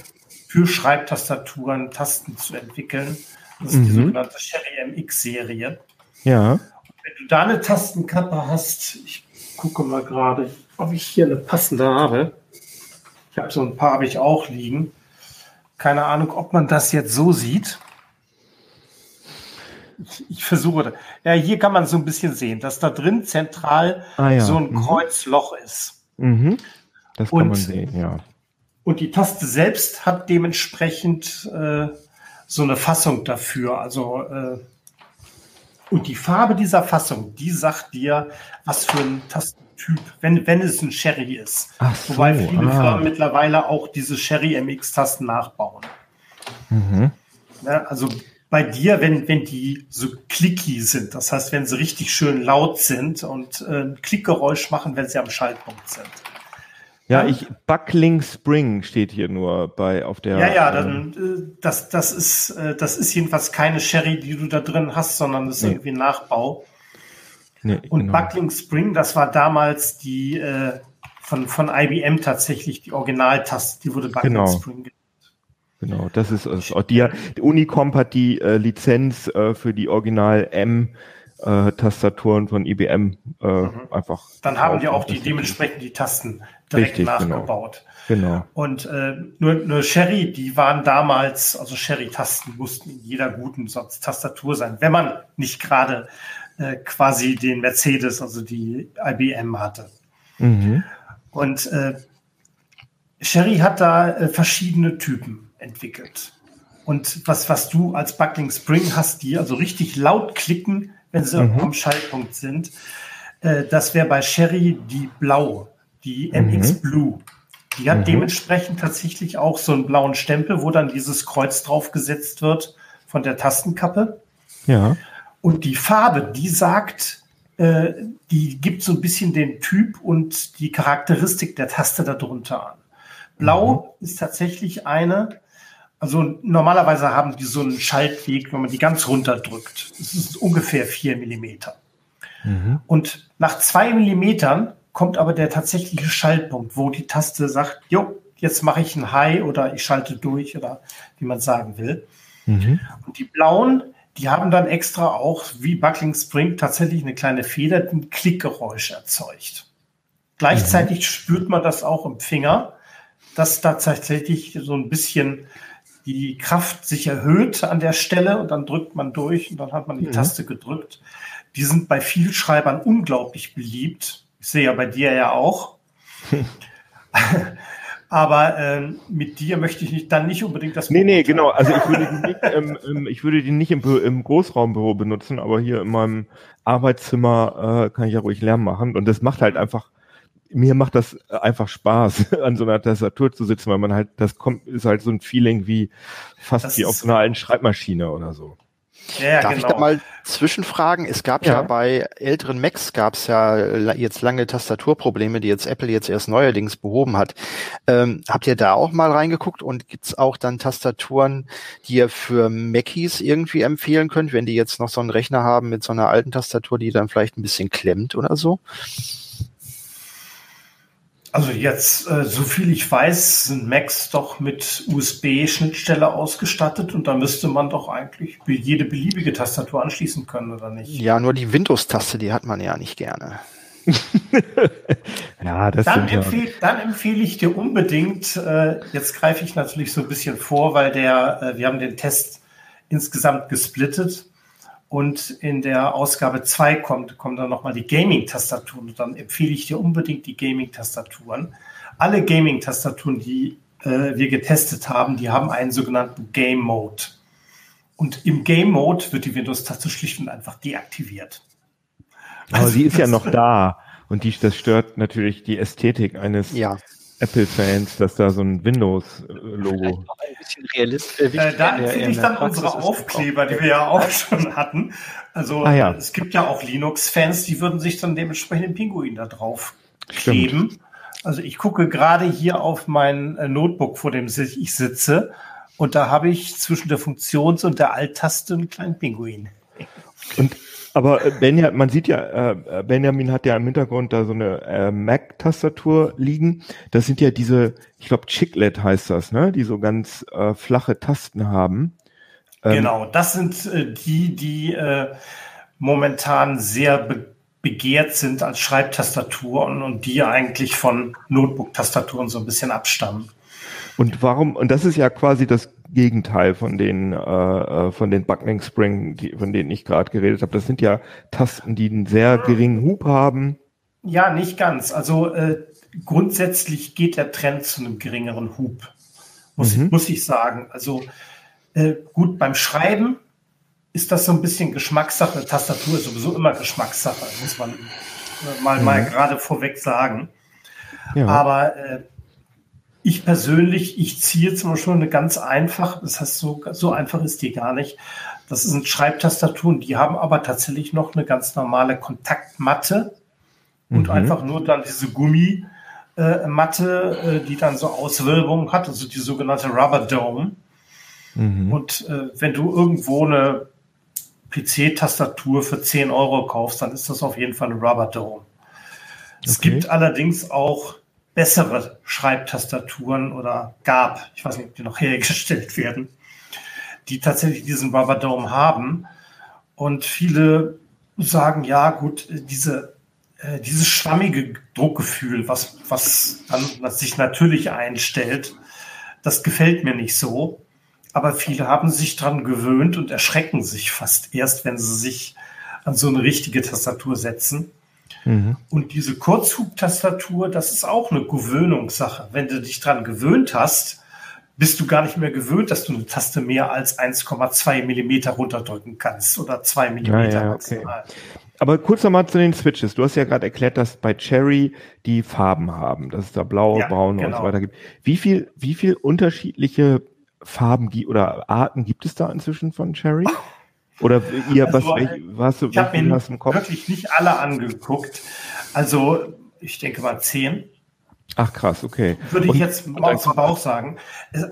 für Schreibtastaturen Tasten zu entwickeln. Das ist mhm. die sogenannte Sherry MX-Serie. Ja. Und wenn du da eine Tastenkappe hast, ich gucke mal gerade, ob ich hier eine passende habe. Ich habe so ein paar, habe ich auch liegen. Keine Ahnung, ob man das jetzt so sieht. Ich, ich versuche. Ja, hier kann man so ein bisschen sehen, dass da drin zentral ah, ja. so ein mhm. Kreuzloch ist. Mhm. Das kann und, man sehen, ja. Und die Taste selbst hat dementsprechend äh, so eine Fassung dafür. Also äh, und die Farbe dieser Fassung, die sagt dir, was für ein Tasten Typ, wenn, wenn es ein Sherry ist. Ach so, Wobei viele ah. Firmen mittlerweile auch diese Sherry MX-Tasten nachbauen. Mhm. Ja, also bei dir, wenn, wenn die so clicky sind, das heißt, wenn sie richtig schön laut sind und äh, ein Klickgeräusch machen, wenn sie am Schaltpunkt sind. Ja, ich Buckling Spring steht hier nur bei auf der. Ja, ja, dann, äh, das, das ist äh, das ist jedenfalls keine Sherry, die du da drin hast, sondern das ist nee. irgendwie ein Nachbau. Nee, und genau. Buckling Spring, das war damals die äh, von, von IBM tatsächlich die Originaltaste, die wurde Buckling genau. Spring genannt. Genau, das ist es. Die, die Unicomp hat die äh, Lizenz äh, für die Original M äh, Tastaturen von IBM äh, mhm. einfach. Dann haben die auch die dementsprechend die Tasten direkt Richtig, genau. nachgebaut. Genau. genau. Und äh, nur, nur Sherry, die waren damals, also Sherry-Tasten mussten in jeder guten Tastatur sein, wenn man nicht gerade äh, quasi den Mercedes, also die IBM hatte. Mhm. Und äh, Sherry hat da äh, verschiedene Typen entwickelt. Und was, was du als Buckling Spring hast, die also richtig laut klicken, wenn sie mhm. am Schaltpunkt sind, äh, das wäre bei Sherry die Blau, die MX mhm. Blue. Die hat mhm. dementsprechend tatsächlich auch so einen blauen Stempel, wo dann dieses Kreuz draufgesetzt wird von der Tastenkappe. Ja. Und die Farbe, die sagt, äh, die gibt so ein bisschen den Typ und die Charakteristik der Taste darunter an. Blau mhm. ist tatsächlich eine, also normalerweise haben die so einen Schaltweg, wenn man die ganz runterdrückt. Das ist ungefähr vier Millimeter. Mhm. Und nach zwei Millimetern kommt aber der tatsächliche Schaltpunkt, wo die Taste sagt, jo, jetzt mache ich ein High oder ich schalte durch oder wie man sagen will. Mhm. Und die blauen, die haben dann extra auch, wie Buckling Spring, tatsächlich eine kleine Feder, die ein Klickgeräusch erzeugt. Gleichzeitig mhm. spürt man das auch im Finger, dass da tatsächlich so ein bisschen die Kraft sich erhöht an der Stelle und dann drückt man durch und dann hat man die mhm. Taste gedrückt. Die sind bei Vielschreibern unglaublich beliebt. Ich sehe ja bei dir ja auch. <laughs> Aber ähm, mit dir möchte ich nicht, dann nicht unbedingt das. Nee, nee, genau. Also ich würde die nicht, <laughs> ähm, ich würde die nicht im, im Großraumbüro benutzen, aber hier in meinem Arbeitszimmer äh, kann ich ja ruhig Lärm machen. Und das macht halt einfach, mir macht das einfach Spaß, <laughs> an so einer Tastatur zu sitzen, weil man halt, das kommt, ist halt so ein Feeling wie fast das wie auf so einer alten Schreibmaschine oder so. Ja, Darf genau. ich da mal zwischenfragen? Es gab ja, ja bei älteren Macs gab es ja jetzt lange Tastaturprobleme, die jetzt Apple jetzt erst neuerdings behoben hat. Ähm, habt ihr da auch mal reingeguckt und gibt's auch dann Tastaturen, die ihr für Macis irgendwie empfehlen könnt, wenn die jetzt noch so einen Rechner haben mit so einer alten Tastatur, die dann vielleicht ein bisschen klemmt oder so? Also jetzt, äh, so viel ich weiß, sind Macs doch mit USB-Schnittstelle ausgestattet und da müsste man doch eigentlich jede beliebige Tastatur anschließen können, oder nicht? Ja, nur die Windows-Taste, die hat man ja nicht gerne. <laughs> ja, das dann, empfehl, dann empfehle ich dir unbedingt, äh, jetzt greife ich natürlich so ein bisschen vor, weil der, äh, wir haben den Test insgesamt gesplittet und in der Ausgabe 2 kommt, kommen dann nochmal die Gaming-Tastaturen. Und dann empfehle ich dir unbedingt die Gaming-Tastaturen. Alle Gaming-Tastaturen, die äh, wir getestet haben, die haben einen sogenannten Game Mode. Und im Game Mode wird die Windows-Taste schlicht und einfach deaktiviert. Aber also, sie ist ja noch da. Und die, das stört natürlich die Ästhetik eines ja. Apple-Fans, dass da so ein Windows-Logo. Ein bisschen realistisch. Äh, da empfehle ich dann unsere Aufkleber, die wir ja auch schon hatten. Also ah, ja. es gibt ja auch Linux-Fans, die würden sich dann dementsprechend den Pinguin da drauf kleben. Stimmt. Also ich gucke gerade hier auf mein äh, Notebook, vor dem ich sitze, und da habe ich zwischen der Funktions- und der Alt-Taste einen kleinen Pinguin. Und aber äh, Benjamin, man sieht ja, äh, äh, Benjamin hat ja im Hintergrund da so eine äh, Mac-Tastatur liegen. Das sind ja diese, ich glaube, Chiclet heißt das, ne? Die so ganz äh, flache Tasten haben. Ähm, genau, das sind äh, die, die momentan sehr be begehrt sind als Schreibtastaturen und die eigentlich von Notebook-Tastaturen so ein bisschen abstammen. Und warum, und das ist ja quasi das Gegenteil von den, äh, äh, von den Buckling Spring, die, von denen ich gerade geredet habe. Das sind ja Tasten, die einen sehr geringen Hub haben. Ja, nicht ganz. Also äh, grundsätzlich geht der Trend zu einem geringeren Hub, muss, mhm. muss ich sagen. Also äh, gut, beim Schreiben ist das so ein bisschen Geschmackssache. Tastatur ist sowieso immer Geschmackssache, muss man äh, mal, mhm. mal gerade vorweg sagen. Ja. Aber äh, ich persönlich, ich ziehe zum Beispiel eine ganz einfach, das heißt, so, so einfach ist die gar nicht. Das sind Schreibtastaturen, die haben aber tatsächlich noch eine ganz normale Kontaktmatte und mhm. einfach nur dann diese Gummimatte, äh, äh, die dann so Auswölbungen hat, also die sogenannte Rubber Dome. Mhm. Und äh, wenn du irgendwo eine PC-Tastatur für 10 Euro kaufst, dann ist das auf jeden Fall eine Rubber Dome. Okay. Es gibt allerdings auch bessere Schreibtastaturen oder gab, ich weiß nicht, ob die noch <laughs> hergestellt werden, die tatsächlich diesen Rubber Dome haben. Und viele sagen, ja gut, diese, äh, dieses schwammige Druckgefühl, was, was dann was sich natürlich einstellt, das gefällt mir nicht so. Aber viele haben sich dran gewöhnt und erschrecken sich fast erst, wenn sie sich an so eine richtige Tastatur setzen. Mhm. Und diese Kurzhubtastatur, das ist auch eine Gewöhnungssache. Wenn du dich dran gewöhnt hast, bist du gar nicht mehr gewöhnt, dass du eine Taste mehr als 1,2 Millimeter runterdrücken kannst oder 2 Millimeter ja, ja, okay. Aber kurz nochmal zu den Switches. Du hast ja gerade erklärt, dass bei Cherry die Farben haben, dass es da blau, ja, braun genau. und so genau. weiter gibt. Wie viel, wie viel unterschiedliche Farben oder Arten gibt es da inzwischen von Cherry? Oder ihr, also, was, was, ich habe mir hast im Kopf? wirklich nicht alle angeguckt. Also ich denke mal zehn. Ach krass, okay. Würde ich jetzt mal aus dem Bauch sagen.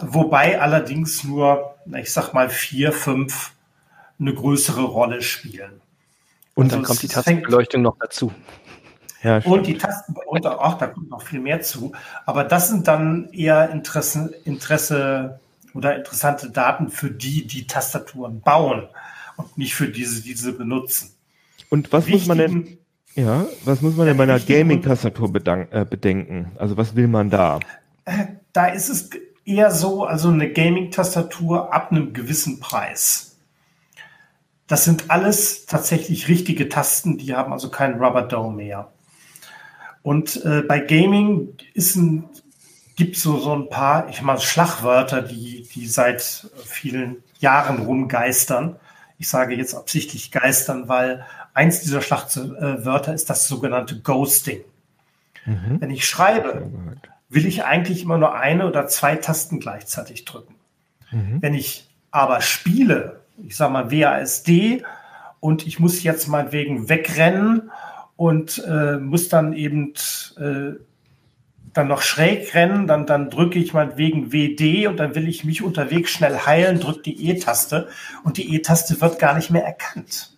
Wobei allerdings nur, ich sag mal, vier, fünf eine größere Rolle spielen. Und also dann kommt die Tastenbeleuchtung noch dazu. Ja, und die Tasten, und auch da kommt noch viel mehr zu. Aber das sind dann eher Interesse, Interesse oder interessante Daten für die, die Tastaturen bauen und nicht für diese, die diese benutzen. Und was muss man denn, ja, was muss man denn bei einer Gaming-Tastatur äh, bedenken? Also was will man da? Äh, da ist es eher so, also eine Gaming-Tastatur ab einem gewissen Preis. Das sind alles tatsächlich richtige Tasten, die haben also keinen Rubber Dome mehr. Und äh, bei Gaming ist ein, gibt so so ein paar, ich meine Schlagwörter, die die seit vielen Jahren rumgeistern ich sage jetzt absichtlich geistern, weil eins dieser Schlachtwörter ist das sogenannte Ghosting. Mhm. Wenn ich schreibe, will ich eigentlich immer nur eine oder zwei Tasten gleichzeitig drücken. Mhm. Wenn ich aber spiele, ich sage mal WASD und ich muss jetzt meinetwegen wegrennen und äh, muss dann eben äh, dann noch schräg rennen, dann, dann drücke ich meinetwegen WD und dann will ich mich unterwegs schnell heilen, drücke die E-Taste und die E-Taste wird gar nicht mehr erkannt.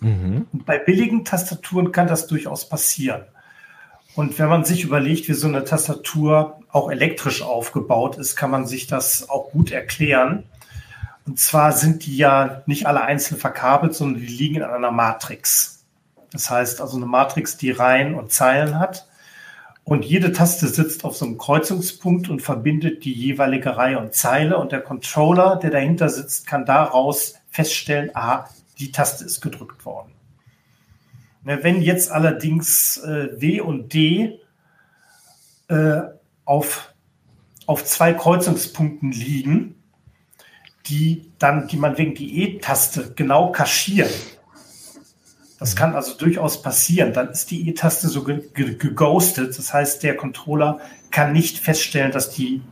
Mhm. Und bei billigen Tastaturen kann das durchaus passieren. Und wenn man sich überlegt, wie so eine Tastatur auch elektrisch aufgebaut ist, kann man sich das auch gut erklären. Und zwar sind die ja nicht alle einzeln verkabelt, sondern die liegen in einer Matrix. Das heißt also eine Matrix, die Reihen und Zeilen hat. Und jede Taste sitzt auf so einem Kreuzungspunkt und verbindet die jeweilige Reihe und Zeile. Und der Controller, der dahinter sitzt, kann daraus feststellen, aha, die Taste ist gedrückt worden. Wenn jetzt allerdings äh, W und D äh, auf, auf zwei Kreuzungspunkten liegen, die dann, die man wegen die E-Taste genau kaschieren, das kann also durchaus passieren. Dann ist die E-Taste so geghostet. Das heißt, der Controller kann nicht feststellen, dass die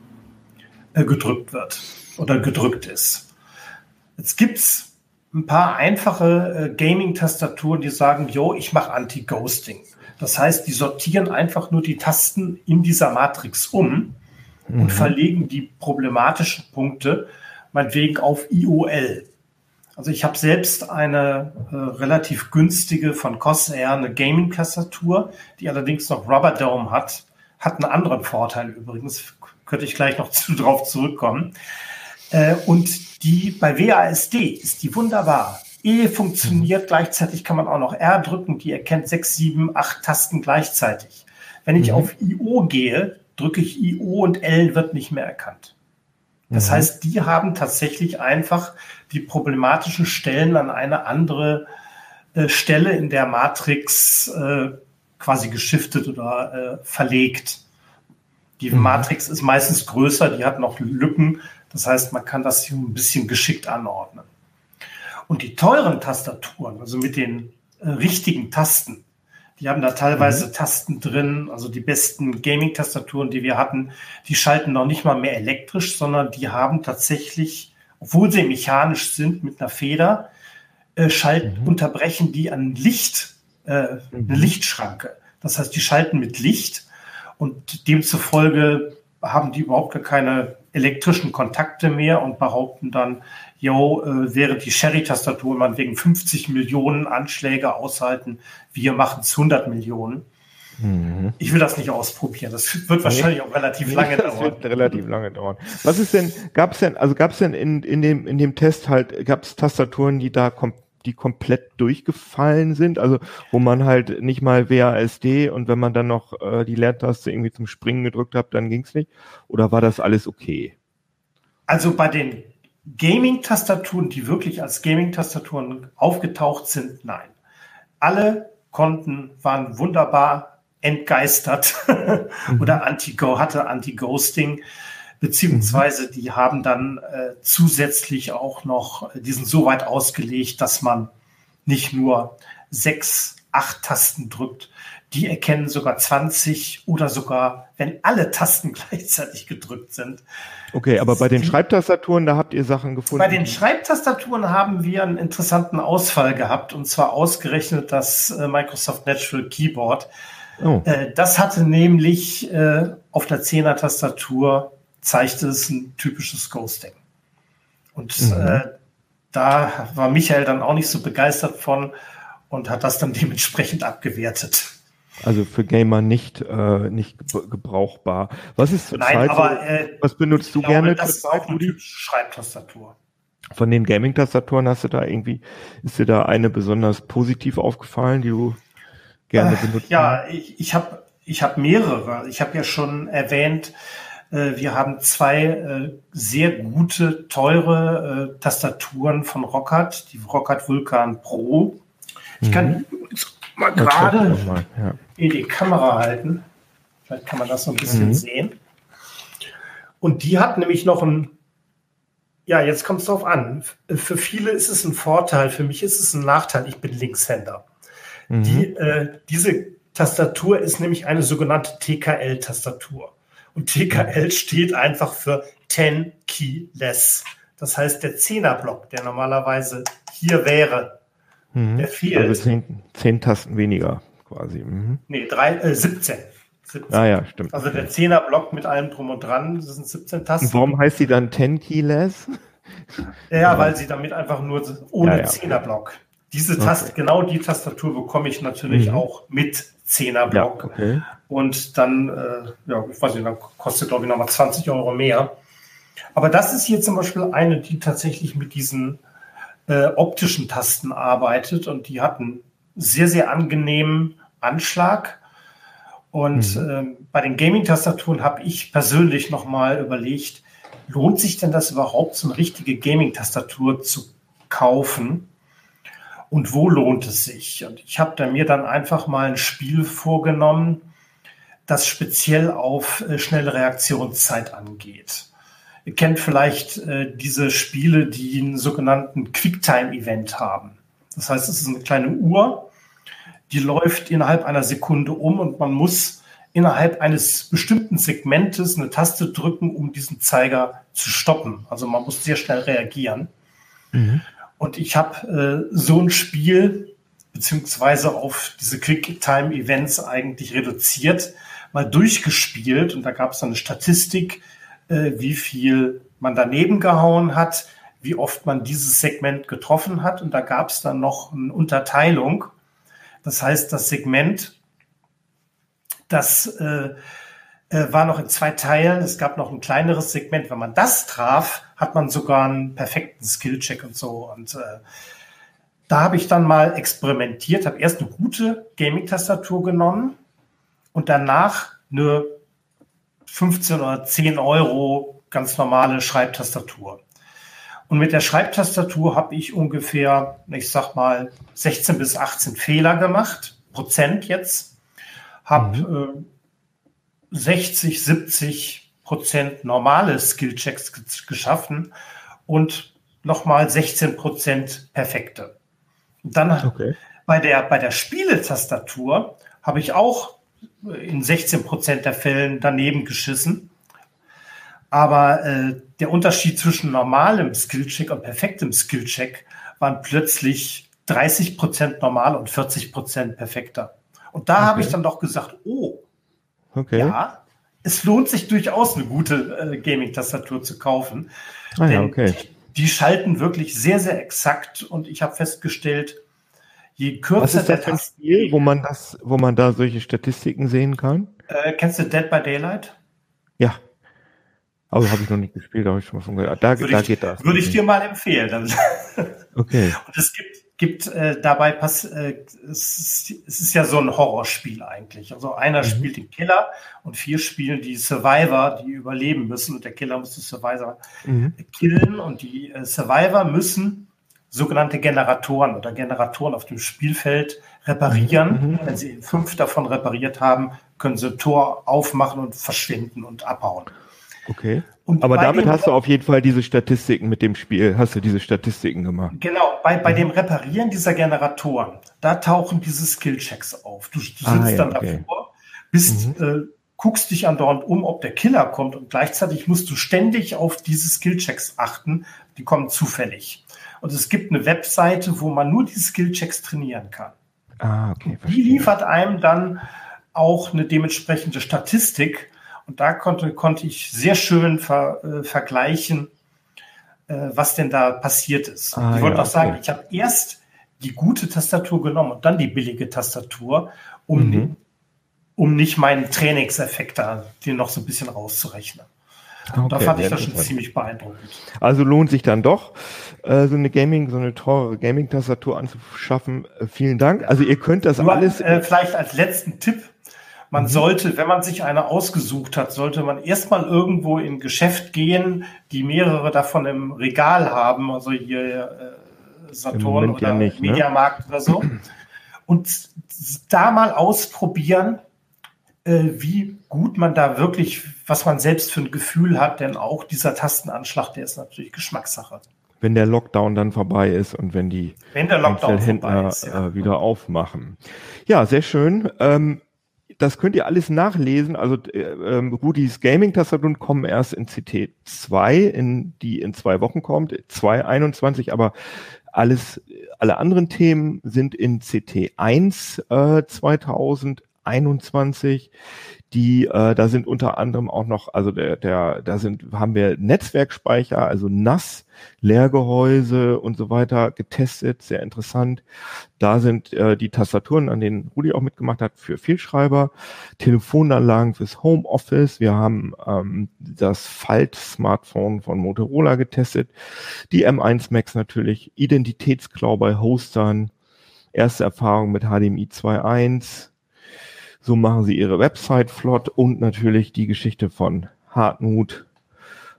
äh, gedrückt wird oder gedrückt ist. Jetzt gibt's ein paar einfache äh, Gaming-Tastaturen, die sagen, jo, ich mache Anti-Ghosting. Das heißt, die sortieren einfach nur die Tasten in dieser Matrix um mhm. und verlegen die problematischen Punkte meinetwegen auf IOL. Also ich habe selbst eine äh, relativ günstige von Corsair, eine Gaming-Tastatur, die allerdings noch Rubber Dome hat. Hat einen anderen Vorteil übrigens, könnte ich gleich noch <laughs> zu, drauf zurückkommen. Äh, und die bei WASD ist die wunderbar. E funktioniert, mhm. gleichzeitig kann man auch noch R drücken, die erkennt sechs, sieben, acht Tasten gleichzeitig. Wenn ich mhm. auf IO gehe, drücke ich IO und L wird nicht mehr erkannt. Das mhm. heißt, die haben tatsächlich einfach die problematischen Stellen an eine andere äh, Stelle in der Matrix äh, quasi geschiftet oder äh, verlegt. Die mhm. Matrix ist meistens größer, die hat noch Lücken, das heißt, man kann das hier ein bisschen geschickt anordnen. Und die teuren Tastaturen, also mit den äh, richtigen Tasten, die haben da teilweise mhm. Tasten drin, also die besten Gaming-Tastaturen, die wir hatten, die schalten noch nicht mal mehr elektrisch, sondern die haben tatsächlich, obwohl sie mechanisch sind mit einer Feder, äh, schalten, mhm. unterbrechen die an Licht, äh, mhm. eine Lichtschranke. Das heißt, die schalten mit Licht und demzufolge haben die überhaupt gar keine elektrischen Kontakte mehr und behaupten dann, jo, äh, während die Sherry-Tastatur man wegen 50 Millionen Anschläge aushalten, wir machen es 100 Millionen. Mhm. Ich will das nicht ausprobieren. Das wird wahrscheinlich nee. auch relativ lange das dauern. Wird relativ lange dauern. Was ist denn, gab es denn, also gab es denn in, in, dem, in dem Test halt, gab es Tastaturen, die da komplett die komplett durchgefallen sind, also wo man halt nicht mal WASD und wenn man dann noch äh, die Leertaste irgendwie zum Springen gedrückt hat, dann ging's nicht? Oder war das alles okay? Also bei den Gaming-Tastaturen, die wirklich als Gaming-Tastaturen aufgetaucht sind, nein. Alle konnten, waren wunderbar entgeistert <laughs> mhm. oder anti-go, hatte Anti-Ghosting beziehungsweise mhm. die haben dann äh, zusätzlich auch noch, die sind so weit ausgelegt, dass man nicht nur sechs, acht Tasten drückt, die erkennen sogar 20 oder sogar, wenn alle Tasten <laughs> gleichzeitig gedrückt sind. Okay, aber bei den Schreibtastaturen, da habt ihr Sachen gefunden. Bei den Schreibtastaturen haben wir einen interessanten Ausfall gehabt und zwar ausgerechnet das äh, Microsoft Natural Keyboard. Oh. Äh, das hatte nämlich äh, auf der 10er Tastatur zeigte es ein typisches Ghosting. Und mhm. äh, da war Michael dann auch nicht so begeistert von und hat das dann <laughs> dementsprechend abgewertet. Also für Gamer nicht, äh, nicht gebrauchbar. Was ist Nein, Zeit, aber, äh, was benutzt du glaube, gerne? Das ist auch eine Schreibtastatur. Von den Gaming-Tastaturen hast du da irgendwie, ist dir da eine besonders positiv aufgefallen, die du gerne äh, benutzt? Ja, ich, ich habe ich hab mehrere. Ich habe ja schon erwähnt, äh, wir haben zwei äh, sehr gute, teure äh, Tastaturen von Rockhard, die Rockhard Vulkan Pro. Ich kann mhm. mal gerade ja. In die Kamera halten. Vielleicht kann man das so ein bisschen mhm. sehen. Und die hat nämlich noch ein, ja, jetzt kommt es drauf an. Für viele ist es ein Vorteil, für mich ist es ein Nachteil. Ich bin Linkshänder. Mhm. Die, äh, diese Tastatur ist nämlich eine sogenannte TKL-Tastatur. Und TKL steht einfach für 10 Keyless. Das heißt, der Zehnerblock, der normalerweise hier wäre, mhm. der fehlt. Also zehn, zehn, Tasten weniger quasi. Mhm. Nee, drei, äh, 17. 17. Ah ja, stimmt. Also der Zehnerblock mit allem drum und dran, das sind 17 Tasten. Warum heißt sie dann 10 Keyless? Ja, weil sie damit einfach nur ohne ja, ja. Zehnerblock. Diese Taste, okay. genau die Tastatur bekomme ich natürlich mhm. auch mit Zehnerblock. Ja, okay. Und dann, äh, ja, ich weiß nicht, dann kostet, glaube ich, nochmal 20 Euro mehr. Aber das ist hier zum Beispiel eine, die tatsächlich mit diesen äh, optischen Tasten arbeitet und die hat einen sehr, sehr angenehmen Anschlag. Und mhm. äh, bei den Gaming-Tastaturen habe ich persönlich nochmal überlegt, lohnt sich denn das überhaupt, so eine richtige Gaming-Tastatur zu kaufen? Und wo lohnt es sich? Und ich habe da mir dann einfach mal ein Spiel vorgenommen, das speziell auf äh, schnelle Reaktionszeit angeht. Ihr kennt vielleicht äh, diese Spiele, die einen sogenannten Quicktime-Event haben. Das heißt, es ist eine kleine Uhr, die läuft innerhalb einer Sekunde um und man muss innerhalb eines bestimmten Segmentes eine Taste drücken, um diesen Zeiger zu stoppen. Also man muss sehr schnell reagieren. Mhm. Und ich habe äh, so ein Spiel beziehungsweise auf diese Quick-Time-Events eigentlich reduziert, mal durchgespielt und da gab es dann eine Statistik, äh, wie viel man daneben gehauen hat, wie oft man dieses Segment getroffen hat und da gab es dann noch eine Unterteilung. Das heißt, das Segment das äh, äh, war noch in zwei Teilen. Es gab noch ein kleineres Segment. Wenn man das traf, hat man sogar einen perfekten Skillcheck und so. Und äh, da habe ich dann mal experimentiert, habe erst eine gute Gaming-Tastatur genommen und danach eine 15 oder 10 Euro ganz normale Schreibtastatur. Und mit der Schreibtastatur habe ich ungefähr, ich sag mal, 16 bis 18 Fehler gemacht, Prozent jetzt habe mhm. äh, 60, 70 Prozent normale Skillchecks geschaffen und nochmal 16 Prozent perfekte. Und dann okay. bei der, bei der Spieletastatur habe ich auch in 16 Prozent der Fällen daneben geschissen. Aber äh, der Unterschied zwischen normalem Skillcheck und perfektem Skillcheck waren plötzlich 30 Prozent normal und 40 Prozent perfekter. Und da okay. habe ich dann doch gesagt, oh, okay. ja, es lohnt sich durchaus eine gute äh, Gaming-Tastatur zu kaufen. Ah, ja, okay. Die, die, schalten wirklich sehr, sehr exakt und ich habe festgestellt, je kürzer Was ist das der Spiel, wo man das, wo man da solche Statistiken sehen kann? Äh, kennst du Dead by Daylight? Ja. Aber habe ich noch nicht gespielt, habe ich schon mal von gehört. Da, würde da ich, geht das. Würde ich dir mal empfehlen. okay. <laughs> Und es gibt gibt äh, dabei pass, äh, es, es ist ja so ein Horrorspiel eigentlich. Also einer mhm. spielt den Killer und vier spielen die Survivor, die überleben müssen und der Killer muss die Survivor mhm. killen und die äh, Survivor müssen sogenannte Generatoren oder Generatoren auf dem Spielfeld reparieren. Mhm. mhm. Wenn sie fünf davon repariert haben, können sie ein Tor aufmachen und verschwinden und abhauen. Okay. Und Aber damit hast du auf jeden Fall diese Statistiken mit dem Spiel, hast du diese Statistiken gemacht. Genau, bei, bei dem Reparieren dieser Generatoren, da tauchen diese Skillchecks auf. Du, du sitzt ah, ja, dann okay. davor, bist, mhm. äh, guckst dich andauernd um, ob der Killer kommt und gleichzeitig musst du ständig auf diese Skillchecks achten. Die kommen zufällig. Und es gibt eine Webseite, wo man nur die Skillchecks trainieren kann. Ah, okay. Die liefert einem dann auch eine dementsprechende Statistik, und da konnte, konnte ich sehr schön ver, äh, vergleichen, äh, was denn da passiert ist. Ah, ich wollte ja, auch sagen, okay. ich habe erst die gute Tastatur genommen und dann die billige Tastatur, um, mhm. um nicht meinen Trainingseffekt da den noch so ein bisschen rauszurechnen. Okay, da fand ich das schon ziemlich beeindruckend. Also lohnt sich dann doch, äh, so eine Gaming, so eine teure Gaming-Tastatur anzuschaffen. Äh, vielen Dank. Also ihr könnt das Nur, alles. Äh, vielleicht als letzten Tipp, man mhm. sollte, wenn man sich eine ausgesucht hat, sollte man erstmal irgendwo in Geschäft gehen, die mehrere davon im Regal haben, also hier äh, Saturn oder ja nicht, ne? Mediamarkt oder so. Und da mal ausprobieren, äh, wie gut man da wirklich, was man selbst für ein Gefühl hat, denn auch dieser Tastenanschlag, der ist natürlich Geschmackssache wenn der Lockdown dann vorbei ist und wenn die wenn vorbei ist, ja. äh, wieder aufmachen. Ja, sehr schön. Ähm, das könnt ihr alles nachlesen. Also äh, ähm, Rudis Gaming-Tastaturen kommen erst in CT2, in, die in zwei Wochen kommt, 2.21, aber alles, alle anderen Themen sind in CT1 äh, 2021 die äh, da sind unter anderem auch noch, also der, der, da sind, haben wir Netzwerkspeicher, also NAS, Leergehäuse und so weiter getestet, sehr interessant. Da sind äh, die Tastaturen, an denen Rudi auch mitgemacht hat, für Vielschreiber, Telefonanlagen fürs Homeoffice. Wir haben ähm, das Falt-Smartphone von Motorola getestet, die M1 Max natürlich, Identitätsklau bei Hostern, erste Erfahrung mit HDMI 2.1, so machen sie ihre Website flott und natürlich die Geschichte von Hartmut.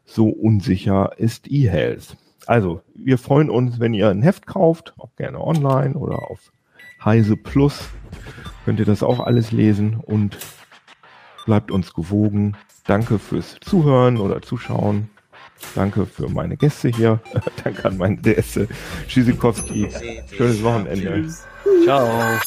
So unsicher ist eHealth. Also, wir freuen uns, wenn ihr ein Heft kauft, auch gerne online oder auf Heise Plus. Könnt ihr das auch alles lesen und bleibt uns gewogen. Danke fürs Zuhören oder Zuschauen. Danke für meine Gäste hier. <laughs> Danke an meine Gäste. Tschüssikowski. Schönes Wochenende. Ciao.